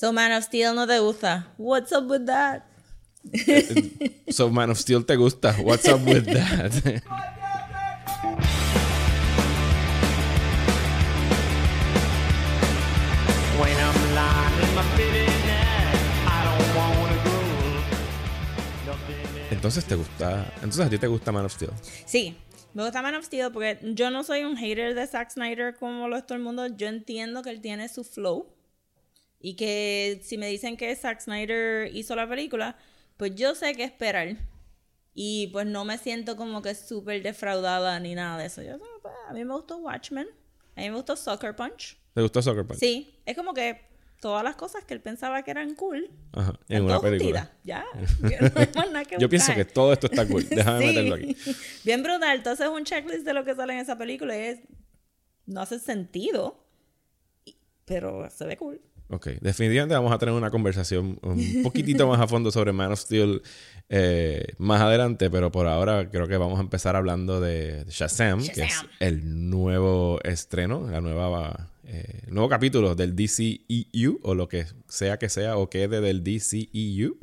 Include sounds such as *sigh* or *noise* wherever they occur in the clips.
So Man of Steel no te gusta. What's up with that? so Man of Steel te gusta. What's up with that? Entonces te gusta, entonces a ti te gusta Man of Steel. Sí, me gusta Man of Steel porque yo no soy un hater de Zack Snyder como lo es todo el mundo. Yo entiendo que él tiene su flow y que si me dicen que Zack Snyder hizo la película, pues yo sé qué esperar. Y pues no me siento como que súper defraudada ni nada de eso. Yo, pues, a mí me gustó Watchmen. A mí me gustó Soccer Punch. ¿Te gustó Soccer Punch? Sí. Es como que todas las cosas que él pensaba que eran cool. Ajá, en una película. Ya. *laughs* Yo pienso que todo esto está cool. *laughs* Déjame meterlo aquí. *laughs* Bien brutal. Entonces un checklist de lo que sale en esa película y es... No hace sentido. Pero se ve cool. Ok, definitivamente vamos a tener una conversación un poquitito más a fondo sobre Man of Steel eh, más adelante, pero por ahora creo que vamos a empezar hablando de Shazam, que es el nuevo estreno, la nueva, eh, el nuevo capítulo del DCEU, o lo que sea que sea o quede del DCEU.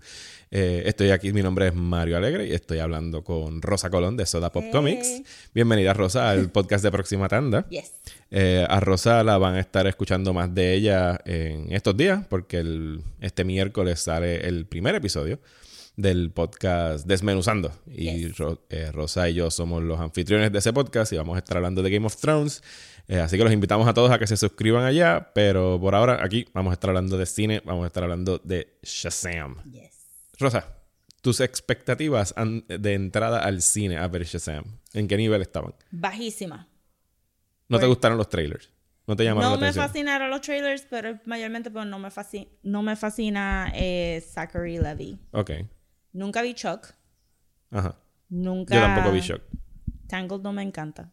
Eh, estoy aquí, mi nombre es Mario Alegre y estoy hablando con Rosa Colón de Soda Pop Comics. Bienvenida, Rosa, al *laughs* podcast de Próxima Tanda. Yes. Eh, a Rosa la van a estar escuchando más de ella en estos días, porque este miércoles sale el primer episodio del podcast Desmenuzando. Y eh, Rosa y yo somos los anfitriones de ese podcast y vamos a estar hablando de Game of Thrones. así que los invitamos a todos a que se suscriban allá, pero por ahora aquí vamos a estar hablando de cine, vamos a estar hablando de Shazam. Yes. Rosa, tus expectativas de entrada al cine a ver Shazam, ¿en qué nivel estaban? Bajísima. ¿No te pues, gustaron los trailers? ¿No te llamaron no la atención? No me fascinaron los trailers, pero mayormente pues, no me, fascina, no me fascina eh, Zachary Levy. Ok. Nunca vi Chuck. Ajá. Nunca... Yo tampoco vi Chuck. Tangled no me encanta.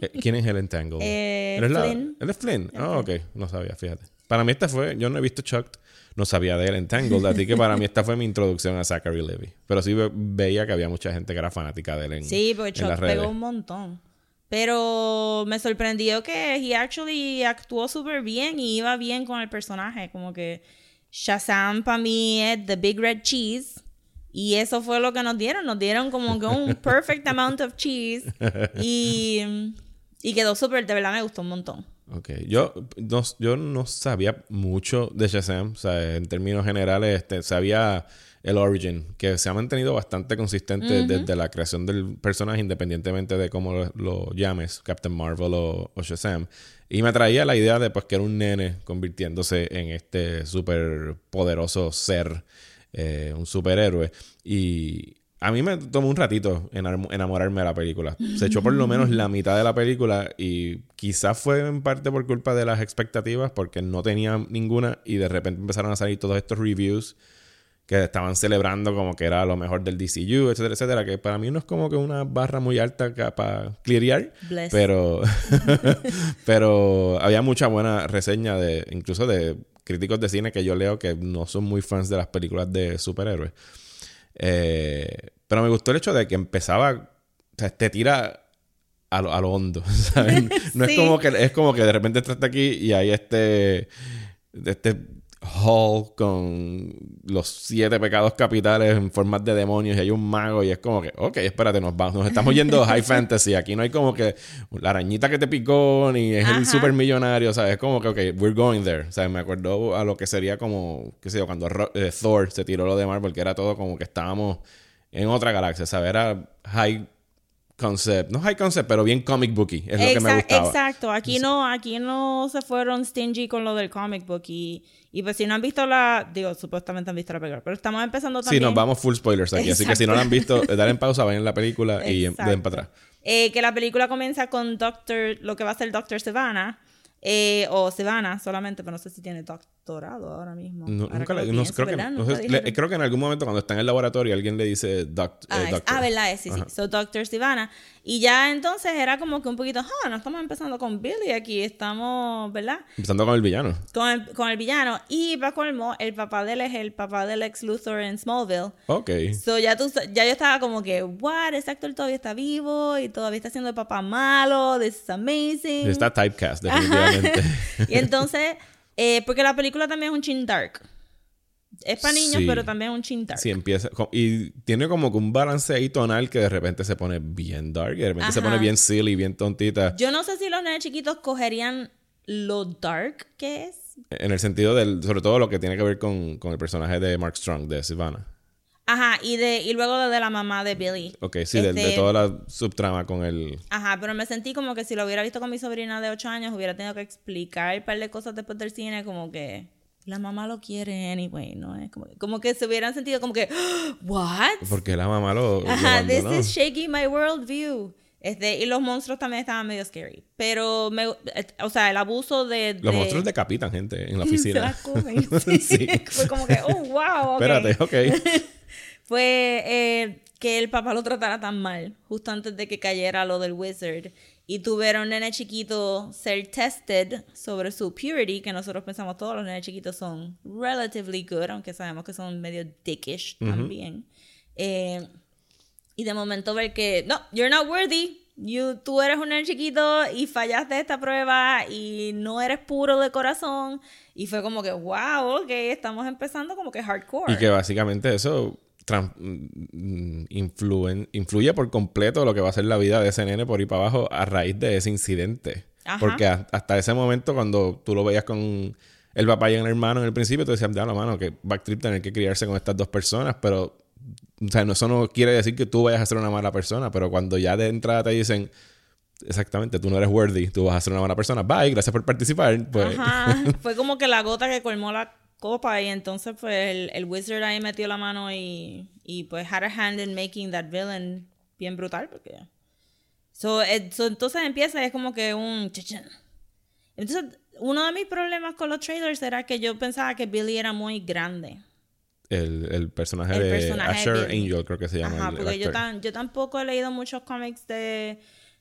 Eh, ¿Quién es Helen Tangled? *laughs* Eh, Flynn. ¿Él es Flynn? Ah, ok. No sabía, fíjate. Para mí esta fue... Yo no he visto Chuck no sabía de él en Tangled, así que para mí esta fue mi introducción a Zachary Levy. Pero sí veía que había mucha gente que era fanática de él en Sí, porque Chuck pegó un montón. Pero me sorprendió que he actually actuó súper bien y iba bien con el personaje. Como que Shazam para mí es The Big Red Cheese. Y eso fue lo que nos dieron. Nos dieron como que un perfect amount of cheese. *laughs* Y, y quedó súper, de verdad me gustó un montón. Ok, yo no, yo no sabía mucho de Shazam, o sea, en términos generales, este, sabía el origin, que se ha mantenido bastante consistente desde la creación del personaje, independientemente de cómo lo, llames, Captain Marvel o, Shazam. Y me traía la idea de pues, que era un nene convirtiéndose en este súper poderoso ser, eh, un superhéroe. Y a mí me tomó un ratito enamorarme de la película. Se echó por lo menos la mitad de la película y quizás fue en parte por culpa de las expectativas porque no tenía ninguna y de repente empezaron a salir todos estos reviews que estaban celebrando como que era lo mejor del DCU, etcétera, etcétera, que para mí no es como que una barra muy alta para clearear, pero *laughs* pero había mucha buena reseña de incluso de críticos de cine que yo leo que no son muy fans de las películas de superhéroes. Eh, pero me gustó el hecho de que empezaba, o sea, te tira a lo, a lo hondo, *laughs* ¿sabes? *laughs* No es como que es como que de repente estás aquí y hay este este hall con los siete pecados capitales en formas de demonios y hay un mago y es como que, ok, espérate, nos, vamos, nos estamos yendo a high fantasy. Aquí no hay como que la arañita que te picó ni es el super millonario, o sea, es como que, ok, we're going there. O sea, me acuerdo a lo que sería como, qué sé yo, cuando eh, Thor se tiró lo de Marvel, que era todo como que estábamos en otra galaxia, ¿sabes? Era high concept, no high concept, pero bien comic booky, es lo que me gustaba. Exacto, aquí no, aquí no se fueron stingy con lo del comic book y, y pues si no han visto la, digo, supuestamente han visto la película, pero estamos empezando también. Sí, nos vamos full spoilers aquí, así que si no la han visto, dale en pausa, vayan la película y den para atrás. Eh, que la película comienza con Doctor, lo que va a ser Doctor Savannah, eh, o Savannah solamente, pero no sé si tiene doctorado ahora mismo. No, nunca no, creo, que, creo que en algún momento cuando está en el laboratorio alguien le dice doc, ah, eh, doctor. ah, ¿verdad? Sí, sí. So, Doctor Savannah. Y ya entonces era como que un poquito, ah, no estamos empezando con Billy aquí, estamos, ¿verdad? Empezando con el villano. Con el, con el villano. Y para colmo, el papá de él es el papá del ex Luthor en Smallville. Ok. So ya, tú, ya yo estaba como que, what, este actor todavía está vivo y todavía está siendo el papá malo, this is amazing. Está typecast, definitivamente. *laughs* y entonces Eh, porque la película también es un chin dark. Es para niños, Sí. pero también es un chin dark. Sí, empieza. Y tiene como que un balance ahí tonal que de repente se pone bien dark y de repente se pone bien silly, bien tontita. Yo no sé si los nenes chiquitos cogerían lo dark que es. En el sentido del. Sobre todo lo que tiene que ver con, con el personaje de Mark Strong, de Savannah. Ajá, y de y luego de la mamá de Billy. Ok, sí, de, de Este- toda la subtrama con el. Ajá, pero me sentí como que si lo hubiera visto con mi sobrina de 8 años, hubiera tenido que explicar un par de cosas después del cine, como que la mamá lo quiere anyway, ¿no? Es como, como que se hubieran sentido como que, *gasps* ¿what? Porque la mamá lo. lo Ajá, this is shaking my worldview. Este, y los monstruos también estaban medio scary. Pero, me, eh, o sea, el abuso de... Los de- monstruos decapitan gente en la se oficina. las comen. *laughs* Sí. *laughs* Fue como que, oh, wow, ok. Espérate, ok. *laughs* Fue eh, que el papá lo tratara tan mal, justo antes de que cayera lo del wizard. Y tuvieron un nene chiquito ser tested sobre su purity, que nosotros pensamos todos los nenes chiquitos son relatively good, aunque sabemos que son medio dickish también. Eh, y de momento ver que, no, you're not worthy. You, tú eres un nene chiquito y fallaste esta prueba y no eres puro de corazón. Y fue como que, wow, ok, estamos empezando como que hardcore. Y que básicamente eso mm, influen- influye por completo lo que va a ser la vida de ese nene por ir para abajo a raíz de ese incidente. Ajá. Porque a- hasta ese momento, cuando tú lo veías con el papá y el hermano en el principio, tú decías, ya la mano, que backtrip tener que criarse con estas dos personas, pero o sea, no, eso no quiere decir que tú vayas a ser una mala persona, pero cuando ya de entrada te dicen, exactamente, tú no eres worthy, tú vas a ser una mala persona, bye, gracias por participar, pues Ajá, *laughs* fue como que la gota que colmó la copa y entonces pues el, el wizard ahí metió la mano y, y pues had a hand in making that villain bien brutal porque... So, eh, so, entonces empieza y es como que un... Entonces, uno de mis problemas con los trailers era que yo pensaba que Billy era muy grande. el, el personaje El de personaje de Asher Billy. Angel, creo que se llama. Ajá, el- porque yo, tan, yo tampoco he leído muchos cómics de,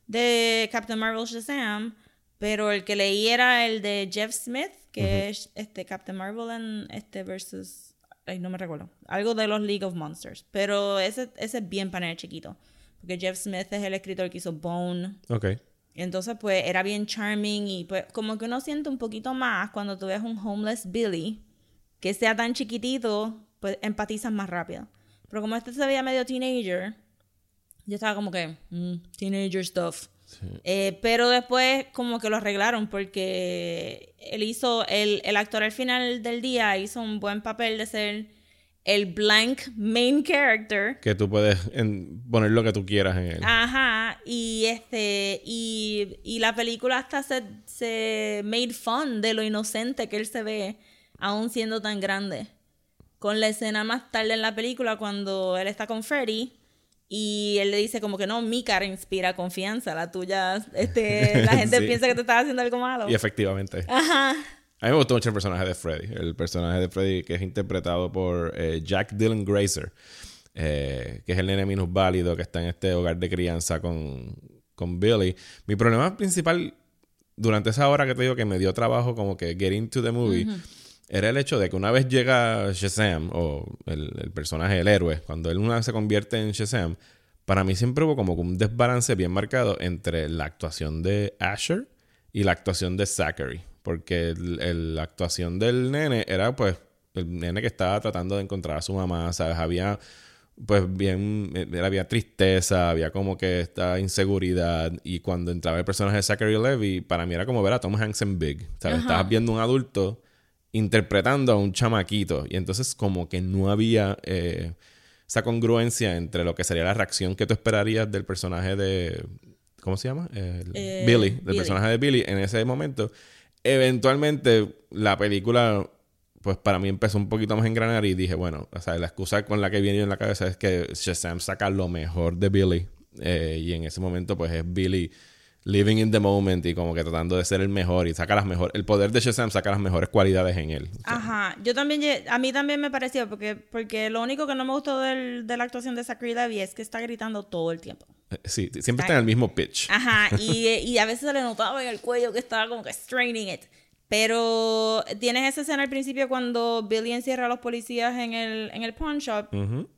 de Captain Marvel Shazam, pero el que leí era el de Jeff Smith, que es este Captain Marvel en este versus ay, no me recuerdo, algo de los League of Monsters, pero ese, ese es bien panel chiquito, porque Jeff Smith es el escritor que hizo Bone, Ok. entonces pues era bien charming y pues como que uno siente un poquito más cuando tú ves un homeless Billy que sea tan chiquitito, pues empatizas más rápido. Pero como este se veía medio teenager, yo estaba como que, mm, teenager stuff. Eh, pero después como que lo arreglaron porque él hizo, el, el actor al final del día hizo un buen papel de ser el blank main character. Que tú puedes en- poner lo que tú quieras en él. Ajá, y este, y, y la película hasta se, se made fun de lo inocente que él se ve, aún siendo tan grande. Con la escena más tarde en la película, cuando él está con Freddy, y él le dice como que no, mi cara inspira confianza, la tuya, este, *laughs* la gente Sí. piensa que te estás haciendo algo malo. Y efectivamente. Ajá. A mí me gustó mucho el personaje de Freddy. El personaje de Freddy que es interpretado por eh, Jack Dylan Grazer. eh, que es el nene minusválido que está en este hogar de crianza con, con Billy. Mi problema principal durante esa hora que te digo que me dio trabajo como que get into the movie era el hecho de que una vez llega Shazam o el, el personaje, el héroe, cuando él una vez se convierte en Shazam, para mí siempre hubo como un desbalance bien marcado entre la actuación de Asher y la actuación de Zachary. Porque el- el- la actuación del nene era pues el nene que estaba tratando de encontrar a su mamá, ¿sabes? Había pues bien, había tristeza, había como que esta inseguridad y cuando entraba el personaje de Zachary Levy, para mí era como ver a Tom Hanks en Big, ¿sabes? Ajá. Estabas viendo un adulto interpretando a un chamaquito y entonces como que no había eh, esa congruencia entre lo que sería la reacción que tú esperarías del personaje de ¿cómo se llama? El- Eh, Billy, del Billy. personaje de Billy en ese momento. Eventualmente la película pues para mí empezó un poquito más a engranar y dije, bueno, o sea, la excusa con la que viene en la cabeza es que Shazam saca lo mejor de Billy eh, y en ese momento pues es Billy living in the moment y como que tratando de ser el mejor y saca las mejores, el poder de Shazam saca las mejores cualidades en él. O sea, Ajá, yo también, a mí también me pareció, porque, porque lo único que no me gustó del- de la actuación de Zachary Levy es que está gritando todo el tiempo. eh, sí, siempre está en el mismo pitch. Ajá, *laughs* y, y a veces se le notaba en el cuello que estaba como que straining it. Pero tienes esa escena al principio cuando Billy encierra a los policías en el, en el pawn shop. Ujú.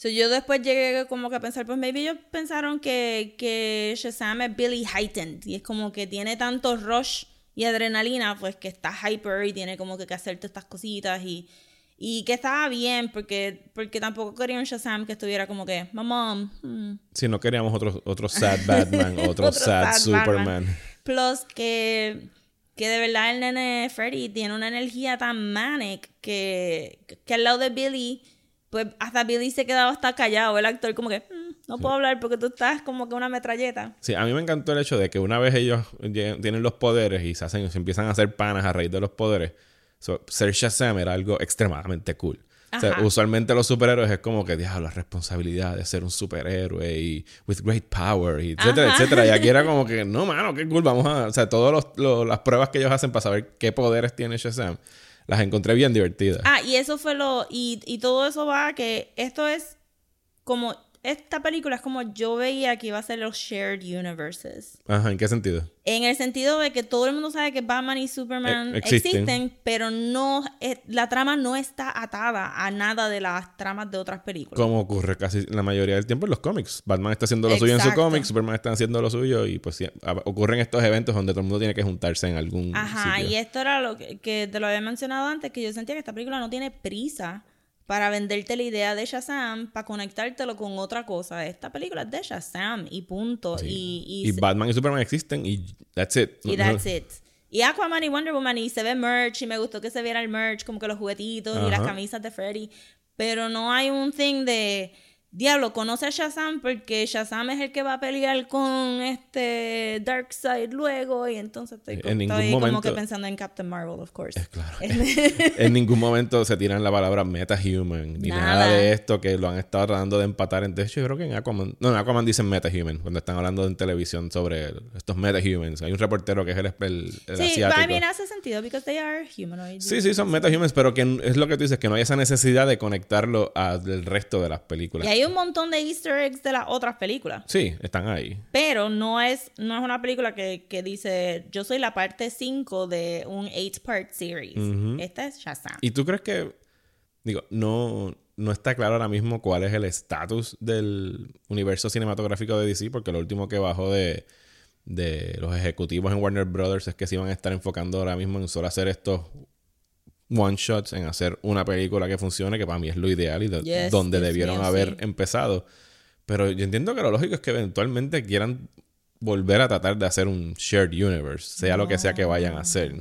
So, yo después llegué como que a pensar, pues maybe ellos pensaron que, que Shazam es Billy heightened. Y es como que tiene tanto rush Y Adrenalina, pues que está hyper y tiene como que, que hacerte estas cositas y, y que estaba bien porque, porque tampoco quería un Shazam que estuviera como que, mamá. Hmm". Si no queríamos *laughs* otro, otro sad Batman, otro, sad, Superman. Plus que, que de verdad el nene Freddy tiene una energía tan manic que, que al lado de Billy, pues hasta Billy se quedaba hasta callado, el actor como que... Hmm, no puedo hablar porque tú estás como que una metralleta. Sí, a mí me encantó el hecho de que una vez ellos tienen los poderes y se, hacen, se empiezan a hacer panas a raíz de los poderes, ser Shazam era algo extremadamente cool. O sea, usualmente los superhéroes es como que, diablo, la responsabilidad de ser un superhéroe y with great power, y etcétera, etcétera. Y aquí era como *laughs* que, no, mano, qué cool, vamos a. O sea, todas las pruebas que ellos hacen para saber qué poderes tiene Shazam, las encontré bien divertidas. Ah, y eso fue lo. Y, y todo eso va a que esto es como esta película es como yo veía que iba a ser los shared universes. Ajá, ¿en qué sentido? En el sentido de que todo el mundo sabe que Batman y Superman e-, existen. pero no eh, la trama no está atada a nada de las tramas de otras películas. Como ocurre casi la mayoría del tiempo en los cómics. Batman está haciendo lo suyo en su cómic, Superman está haciendo lo suyo y pues ocurren estos eventos donde todo el mundo tiene que juntarse en algún Ajá, y esto era lo que, que te lo había mencionado antes, que yo sentía que esta película no tiene prisa para venderte la idea de Shazam, para conectártelo con otra cosa. Esta película es de Shazam y punto. Y, y, Batman y Superman existen y that's it. Y that's it. Y Aquaman y Wonder Woman y se ve merch y me gustó que se viera el merch, como que los juguetitos y las camisas de Freddy. Pero no hay un thing de Diablo, conoce a Shazam porque Shazam es el que va a pelear con este Darkseid luego y entonces estoy, como que pensando en Captain Marvel, of course. claro. *laughs* en ningún momento se tiran la palabra metahuman ni nada. de esto que lo han estado tratando de empatar. De hecho, yo creo que en Aquaman, no, en Aquaman dicen metahuman cuando están hablando en televisión sobre estos metahumans. Hay un reportero que es el, el, el sí, asiático. Sí, hace sentido because they are humanoids. Sí, sí, son metahumans, pero que es lo que tú dices, que no hay esa necesidad de conectarlo al resto de las películas hay un montón de easter eggs de las otras películas. Sí, están ahí. Pero no es, no es una película que, dice, yo soy la parte 5 de un 8-part series. Esta es Shazam. ¿Y tú crees que, digo, no, no está claro ahora mismo cuál es el estatus del universo cinematográfico de DC? Porque lo último que bajó de, de los ejecutivos en Warner Brothers es que se iban a estar enfocando ahora mismo en solo hacer estos one shots en hacer una película que funcione, que para mí es lo ideal y donde debieron haber empezado. Pero yo entiendo que lo lógico es que eventualmente quieran volver a tratar de hacer un shared universe, sea lo que sea que vayan a hacer.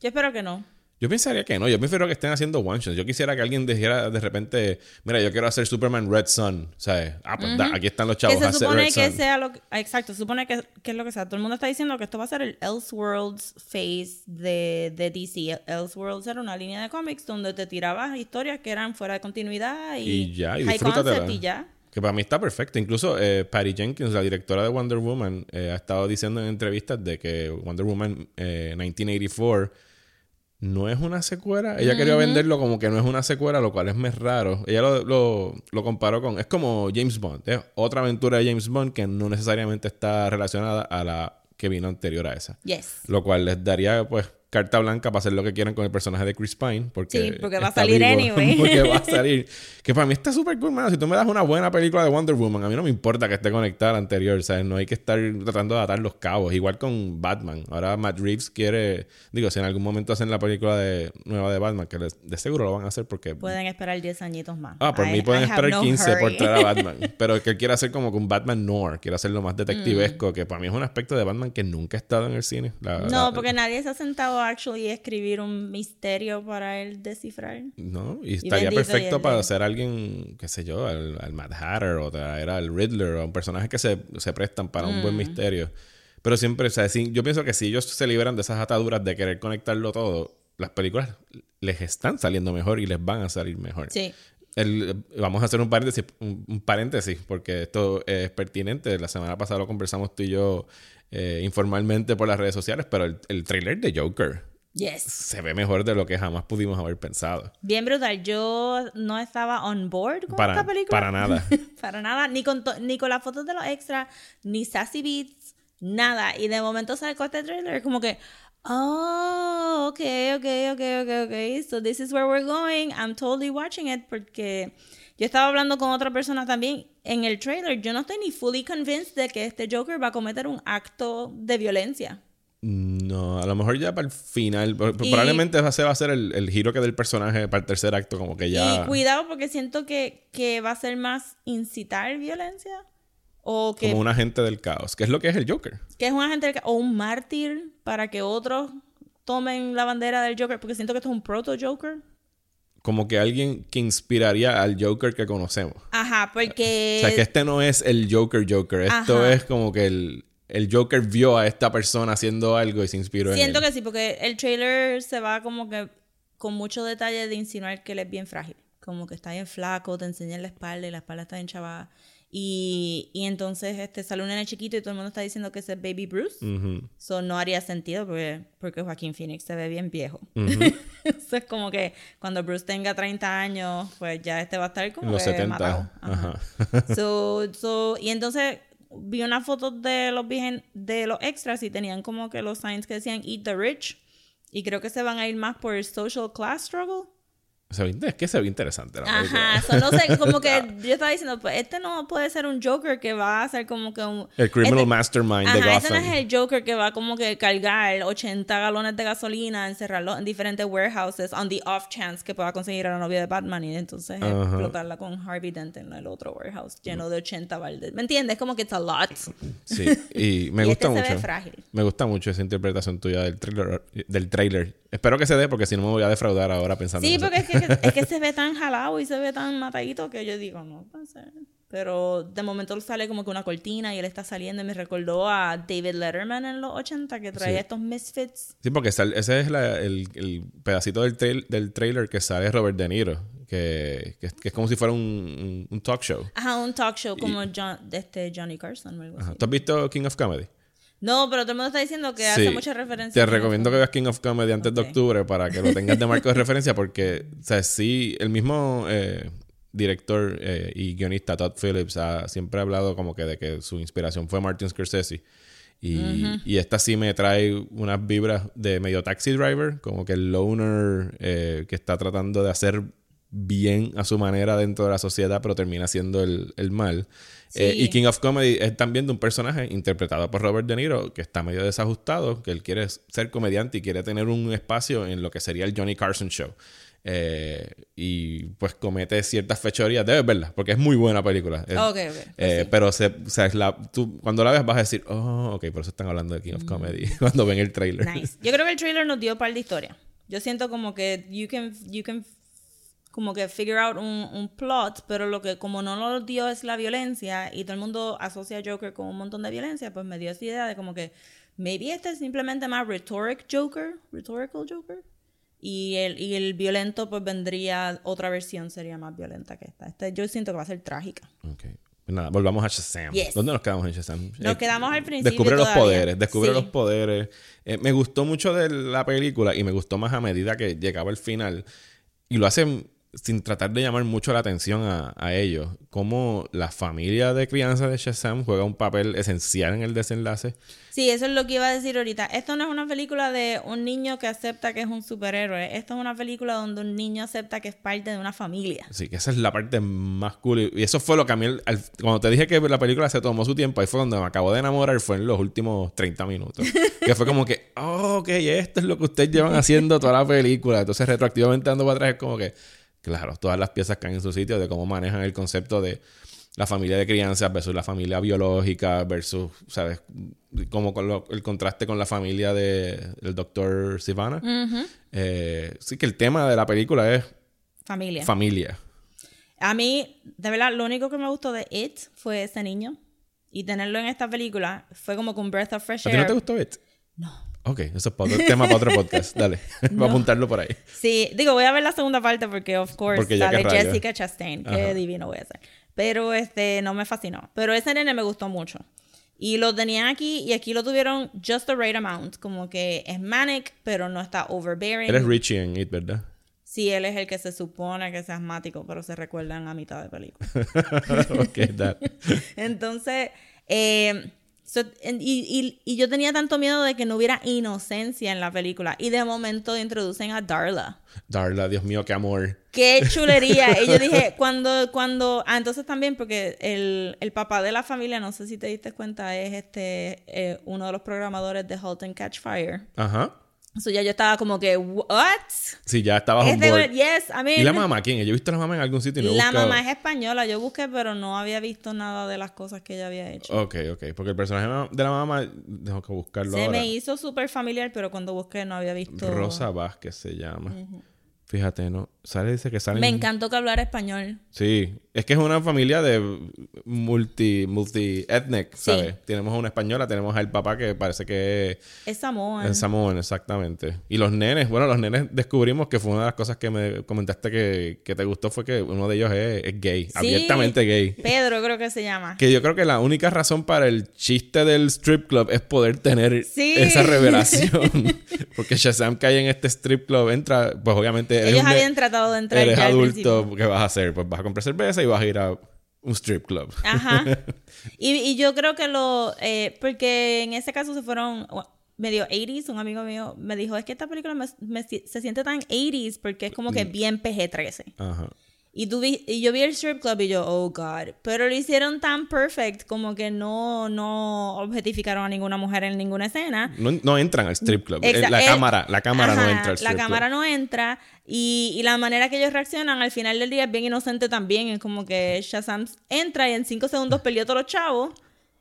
Yo espero que no. Yo pensaría que no. Yo prefiero que estén haciendo one shots. Yo quisiera que alguien dijera de repente, mira, yo quiero hacer Superman Red Sun. ¿Sabes? Ah, pues aquí están los chavos. Que se supone que sea lo que, Exacto, se supone que, que, es lo que sea. Todo el mundo está diciendo que esto va a ser el Elseworlds phase de, de DC. Elseworlds era una línea de cómics donde te tirabas historias que eran fuera de continuidad y, y ya, y disfrútatela. y ya. Que para mí está perfecto. Incluso eh, Patty Jenkins, la directora de Wonder Woman, eh, ha estado diciendo en entrevistas de que Wonder Woman 1984 eh, no es una secuela. Ella quería venderlo como que no es una secuela, lo cual es más raro. Ella lo, lo, comparó con... Es como James Bond. Es otra aventura de James Bond que no necesariamente está relacionada a la que vino anterior a esa. Yes. Lo cual les daría, pues, carta blanca para hacer lo que quieran con el personaje de Chris Pine. Porque sí, porque va a salir anyway. *laughs* porque va a *laughs* salir. Que para mí está súper cool, mano. Si tú me das una buena película de Wonder Woman, a mí no me importa que esté conectada a la anterior. ¿sabes? No hay que estar tratando de atar los cabos. Igual con Batman. Ahora Matt Reeves quiere. Digo, si en algún momento hacen la película de, nueva de Batman, que de seguro lo van a hacer porque. Pueden esperar 10 añitos más. Ah, por mí pueden esperar 15 por traer a Batman. *laughs* Pero que él quiere hacer como con Batman Noir. Quiere hacerlo más detectivesco. Mm. Que para mí es un aspecto de Batman que nunca ha estado en el cine. no, porque nadie se ha sentado a actually escribir un misterio para él descifrar. No, y estaría perfecto para ser alguien, qué sé yo, al, Mad Hatter o traer al Riddler o un personaje que se, prestan para un buen mm. misterio. Pero siempre, o sea, yo pienso que si ellos se liberan de esas ataduras de querer conectarlo todo, las películas les están saliendo mejor y les van a salir mejor. Sí. vamos a hacer un paréntesis, un, paréntesis, porque esto es pertinente. La semana pasada lo conversamos tú y yo eh, informalmente por las redes sociales, pero el, el trailer de Joker se ve mejor de lo que jamás pudimos haber pensado. Bien brutal. Yo no estaba on board con esta película. Para nada. *laughs* para nada. Ni con, ni con las fotos de los extras, ni Sassy Beats, nada. Y de momento sale este trailer como que, oh, ok, ok, ok, ok, ok. So this is where we're going. I'm totally watching it porque yo estaba hablando con otra persona también en el trailer. Yo no estoy ni fully convinced de que este Joker va a cometer un acto de violencia. No, a lo mejor ya para el final. Probablemente ese va a ser el, el, giro que del personaje para el tercer acto, como que ya. Y cuidado, porque siento que, que va a ser más incitar violencia. O que, como un agente del caos, que es lo que es el Joker. Que es un agente del caos. O un mártir para que otros tomen la bandera del Joker. Porque siento que esto es un proto-Joker. Como que alguien que inspiraría al Joker que conocemos. Ajá, porque. O sea, que este no es el Joker Joker. Esto es como que el, el Joker vio a esta persona haciendo algo y se inspiró en él. Siento que sí, porque el trailer se va como que con mucho detalle de insinuar que él es bien frágil. Como que está bien flaco, te enseña la espalda y la espalda está bien chavada. Y, y entonces este sale un nene chiquito y todo el mundo está diciendo que ese es Baby Bruce. Eso no haría sentido porque, porque Joaquín Phoenix se ve bien viejo. *laughs* es como que cuando Bruce tenga 30 años, pues ya este va a estar como Los que 70. matado. Ajá. so, so, y entonces vi una foto de los de los extras y tenían como que los signs que decían Eat the Rich. Y creo que se van a ir más por el social class struggle es que se ve interesante la Ajá, eso no sé, *laughs* como que yo estaba diciendo, pues este no puede ser un Joker que va a ser como que un... El criminal este mastermind de Gotham. Este no es el Joker que va como que cargar 80 galones de gasolina, encerrarlo en diferentes warehouses on the off chance que pueda conseguir a la novia de Batman y entonces explotarla con Harvey Dent en el otro warehouse lleno de 80 baldes. ¿Me entiendes? Como que it's a lot. Sí, *laughs* y me gusta este mucho. Se ve frágil. Me gusta mucho esa interpretación tuya del trailer, del trailer. Espero que se dé porque si no me voy a defraudar ahora pensando Sí, porque es que es que se ve tan jalado y se ve tan matadito que yo digo, no puede ser. Pero de momento sale como que una cortina y él está saliendo y me recordó a David Letterman en los 80 que traía estos misfits. Sí, porque ese es el, pedacito del, del trailer que sale Robert De Niro, que, es como si fuera un, un, talk show. Ajá, un talk show como John, de este Johnny Carson. ¿Tú has visto King of Comedy? No, pero todo el mundo está diciendo que hace mucha referencia. Te recomiendo que veas King of Comedy antes de octubre para que lo tengas de marco de referencia porque, o sea, sí, el mismo eh, director eh, y guionista Todd Phillips ha siempre ha hablado como que de que su inspiración fue Martin Scorsese. Y, esta sí me trae unas vibras de medio taxi driver, como que el loner eh, que está tratando de hacer bien a su manera dentro de la sociedad, pero termina siendo el, el mal. Eh, y King of Comedy es también de un personaje interpretado por Robert De Niro que está medio desajustado, que él quiere ser comediante y quiere tener un espacio en lo que sería el Johnny Carson Show. Eh, y pues comete ciertas fechorías. Debes verla, porque es muy buena película. ok, eh, Pero se, o sea, la, tú, cuando la ves vas a decir, oh, ok, por eso están hablando de King of mm. Comedy *laughs* cuando ven el trailer. Nice. Yo creo que el trailer nos dio par de historia. Yo siento como que you can, you can como que figure out un, un, plot, pero lo que como no lo dio es la violencia y todo el mundo asocia a Joker con un montón de violencia, pues me dio esa idea de como que maybe este es simplemente más rhetoric Joker, rhetorical Joker. Y el, y el violento pues vendría, otra versión sería más violenta que esta. Este, yo siento que va a ser trágica. Ok. Pues nada, volvamos a Shazam. ¿Dónde nos quedamos en Shazam? Nos eh, quedamos al principio. Descubre los poderes, descubre los poderes. Eh, me gustó mucho de la película y me gustó más a medida que llegaba el final. Y lo hacen sin tratar de llamar mucho la atención a, a ellos, cómo la familia de crianza de Shazam juega un papel esencial en el desenlace. Sí, eso es lo que iba a decir ahorita. Esto no es una película de un niño que acepta que es un superhéroe. Esto es una película donde un niño acepta que es parte de una familia. Sí, que esa es la parte más cool. Y eso fue lo que a mí, cuando te dije que la película se tomó su tiempo, ahí fue donde me acabo de enamorar, fue en los últimos 30 minutos. *laughs* que fue como que, oh, ok, esto es lo que ustedes llevan haciendo toda la película. Entonces, retroactivamente dando para atrás, es como que Claro, todas las piezas caen en su sitio de cómo manejan el concepto de la familia de crianza versus la familia biológica versus, ¿sabes? Como con el contraste con la familia de, del doctor Sivana. Eh, sí que el tema de la película es... Familia. Familia. A mí, de verdad, lo único que me gustó de It fue ese niño. Y tenerlo en esta película fue como con Breath of Fresh Air. ¿A ti no te gustó It? No. Ok, eso es para otro tema para otro podcast. Dale, *laughs* voy a apuntarlo por ahí. Sí, digo, voy a ver la segunda parte porque, of course, sale Jessica Chastain. Qué divino voy a ser. Pero este no me fascinó. Pero ese nene me gustó mucho. Y lo tenían aquí y aquí lo tuvieron just the right amount. Como que es manic, pero no está overbearing. Él es Richie en It, ¿verdad? Sí, él es el que se supone que es asmático, pero se recuerdan a mitad de película. *laughs* ok, that. *laughs* Entonces, eh, y, y, yo tenía tanto miedo de que no hubiera inocencia en la película. Y de momento introducen a Darla. Darla, Dios mío, qué amor. Qué chulería. *laughs* y yo dije, cuando, cuando. Ah, entonces también, porque el, el, papá de la familia, no sé si te diste cuenta, es este eh, uno de los programadores de Halt and Catch Fire. Ajá. So ya yo estaba como que, ¿what? Sí, ya estaba este, yes, I mean, ¿Y la mamá quién? Yo he visto a la mamá en algún sitio y no La mamá es española. Yo busqué, pero no había visto nada de las cosas que ella había hecho. Ok, ok. Porque el personaje de la mamá, tengo que buscarlo Se me hizo súper familiar, pero cuando busqué no había visto... Rosa Vázquez se llama. Fíjate, ¿no? Sale, dice que sale. Me encantó que hablara español. Sí. Es que es una familia de multi, multi ethnic, ¿sabes? Tenemos una española, tenemos al papá que parece que es Samoan. Es Samoan, exactamente. Y los nenes, bueno, los nenes descubrimos que fue una de las cosas que me comentaste que, te gustó fue que uno de ellos es, gay, abiertamente gay. Pedro creo que se llama. Que yo creo que la única razón para el chiste del strip club es poder tener esa *laughs* revelación. Porque Shazam cae en este strip club, entra, pues obviamente ellos habían tratado de entrar. Eres adulto, ¿qué vas a hacer? Pues vas a comprar cerveza y vas a ir a un strip club. Ajá. *laughs* Y, yo creo que lo. Eh, porque en ese caso se fueron. Medio 80s, un amigo mío me dijo: Es que esta película se siente tan 80s porque es como que mm. bien PG-13. Ajá. Y, y yo vi el strip club y yo, oh God. Pero lo hicieron tan perfect como que no, no objetificaron a ninguna mujer en ninguna escena. No, entran al strip club. Eh, la, cámara, la cámara no entra al strip La cámara no entra. Y, y, la manera que ellos reaccionan al final del día es bien inocente también. Es como que Shazam entra y en cinco segundos peleó a todos los chavos.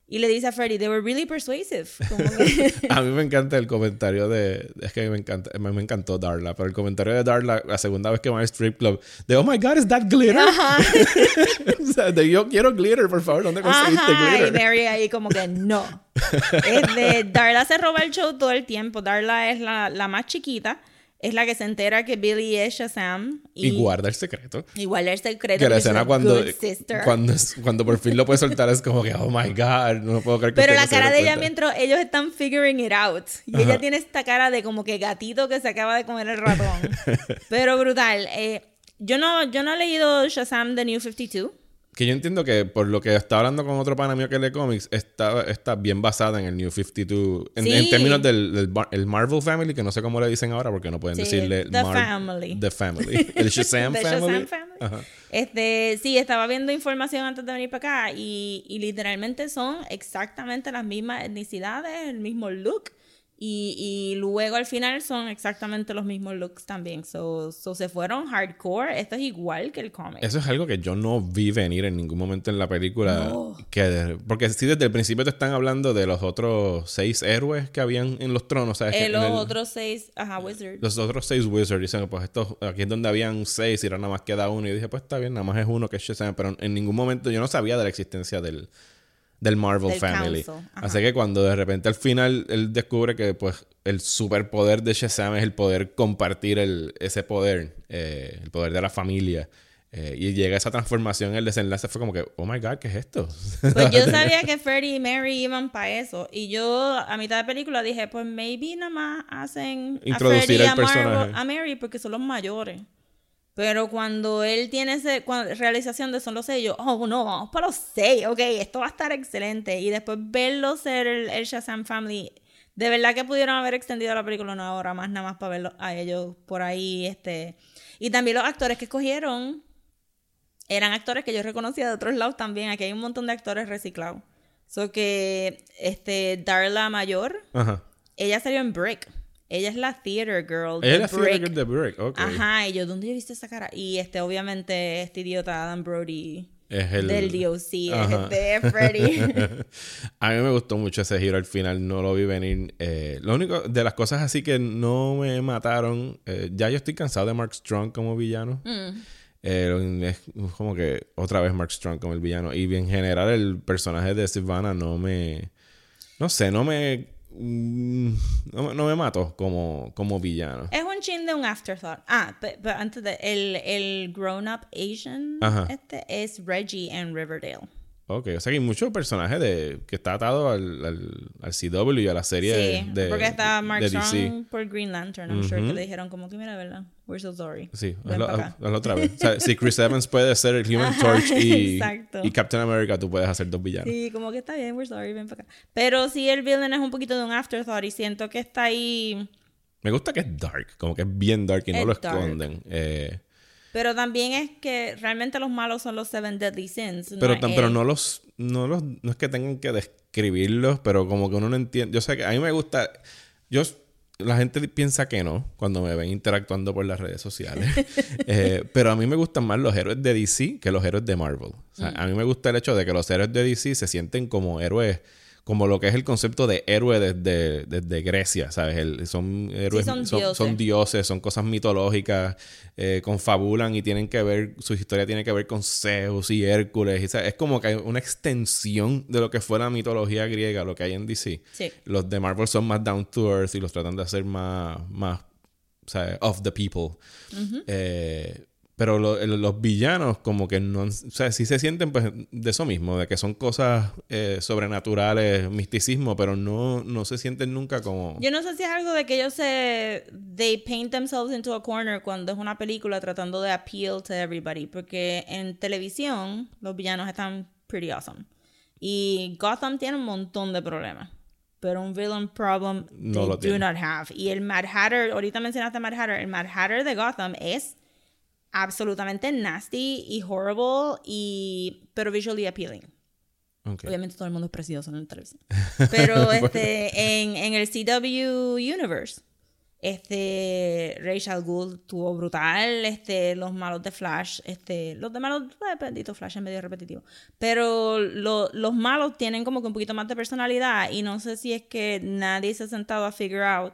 Y le dice a Freddy, they were really persuasive. *laughs* *laughs* a mí me encanta el comentario de. Es que me encanta, me, me, encantó Darla, pero el comentario de Darla, la segunda vez que va al strip club, de oh my god, is that glitter? *laughs* o sea, de yo quiero glitter, por favor, ¿dónde conseguiste glitter? Y Mary ahí como que no. es de, Darla se roba el show todo el tiempo. Darla es la, la más chiquita es la que se entera que Billy es Shazam. Y, guarda el secreto. Y guarda el secreto. Que la escena cuando, cuando, cuando por fin lo puede soltar es como que, oh my God, no puedo creer que Pero la cara de ella mientras ellos están figuring it out. Y ella tiene esta cara de como que gatito que se acaba de comer el ratón. *laughs* Pero brutal. Eh, yo, no, yo no he leído Shazam The New 52 que yo entiendo que por lo que está hablando con otro pana mío que lee cómics, está, está bien basada en el New 52. En, términos del, el Marvel Family, que no sé cómo le dicen ahora porque no pueden decirle The Family. The Family. *laughs* El Shazam Family. Este, sí, estaba viendo información antes de venir para acá y, y literalmente son exactamente las mismas etnicidades, el mismo look. Y, y, luego al final son exactamente los mismos looks también. So, so, se fueron hardcore. Esto es igual que el cómic. Eso es algo que yo no vi venir en ningún momento en la película. Que porque sí, desde el principio te están hablando de los otros seis héroes que habían en los tronos. Eh, los otros seis, ajá, wizards. Los otros seis wizards. Dicen, pues esto, aquí es donde habían seis y ahora nada más queda uno. Y dije, pues está bien, nada más es uno que es Shazam. Pero en ningún momento yo no sabía de la existencia del del Marvel Family. Así que cuando de repente al final él descubre que pues el superpoder de Shazam es el poder compartir el, ese poder, eh, el poder de la familia. Eh, y llega esa transformación, el desenlace fue como que, oh my god, ¿qué es esto? *laughs* Pues yo sabía que Freddy y Mary iban para eso. Y yo a mitad de película dije, pues maybe nada más hacen Introducir a Freddy a, a Mary porque son los mayores. Pero cuando él tiene esa realización de son los sellos, oh no, vamos para los seis, ok, esto va a estar excelente. Y después verlo ser el, Shazam Family, de verdad que pudieron haber extendido la película una hora más, nada más para verlo a ellos por ahí. este Y también los actores que escogieron eran actores que yo reconocía de otros lados también. Aquí hay un montón de actores reciclados. So que este Darla Mayor, ella salió en Brick. Ella es la theater girl. Ella es la theater girl de Brick, ok. Ajá, y yo, ¿dónde he visto esa cara? Y este, obviamente, este idiota Adam Brody. Es el... Del DOC, es este Freddy. *laughs* a mí me gustó mucho ese giro al final, no lo vi venir. Eh, lo único de las cosas así que no me mataron, eh, ya yo estoy cansado de Mark Strong como villano. Mm. Eh, es como que otra vez Mark Strong como el villano. Y en general el personaje de Sylvana no me... No sé, no me Mm, no, me mato como, como villano. Es un chin de un afterthought. Ah, pero antes de. El, el grown up Asian este es Reggie en Riverdale. Ok, o sea que hay muchos personajes de, que está atado al, al, al CW y a la serie Sí, de, porque está Mark de. Strong por Green Lantern. I'm sure que le dijeron como que mira, ¿verdad? We're so sorry. Sí, hazlo, hazlo otra vez. O sea, si Chris Evans puede ser el Human *laughs* Torch y, y Captain America, tú puedes hacer dos villanos. Sí, como que está bien, we're sorry, ven para acá. Pero sí, el villain es un poquito de un afterthought y siento que está ahí. Me gusta que es dark, como que es bien dark y no Es lo dark. esconden. Eh, Pero también es que realmente los malos son los Seven Deadly Sins. pero, tam- pero no los, no los, no es que tengan que describirlos, pero como que uno no entiende. Yo sé que a mí me gusta. Yo la gente piensa que no cuando me ven interactuando por las redes sociales. *laughs* Eh, pero a mí me gustan más los héroes de DC que los héroes de Marvel. O sea, Mm. A mí me gusta el hecho de que los héroes de DC se sienten como héroes, como lo que es el concepto de héroe desde, desde Grecia, ¿sabes? El- son héroes, son son, dioses. son dioses, son cosas mitológicas, eh, confabulan y tienen que ver, su historia tiene que ver con Zeus y Hércules. Y, ¿sabes? Es como que hay una extensión de lo que fue la mitología griega, lo que hay en DC. Sí. Los de Marvel son más down to earth y los tratan de hacer más, más sea, of the people. Eh, pero lo- los villanos como que no... O sea, sí se sienten pues de eso mismo, de que son cosas eh, sobrenaturales, misticismo, pero no, no se sienten nunca como... Yo no sé si es algo de que ellos se. They paint themselves into a corner cuando es una película tratando de appeal to everybody. Porque en televisión los villanos están pretty awesome. Y Gotham tiene un montón de problemas. Pero un villain problem No they lo do tiene. not have. Y el Mad Hatter, ahorita mencionaste a Mad Hatter, el Mad Hatter de Gotham es absolutamente nasty y horrible y pero visually appealing. Ok. Obviamente todo el mundo es precioso en la televisión. *laughs* Pero este, en, en el CW Universe, este, Rachel Gould estuvo brutal. Este, los malos de Flash, este, los de malos, eh, bendito Flash es medio repetitivo. Pero lo- los malos tienen como que un poquito más de personalidad y no sé si es que nadie se ha sentado a figure out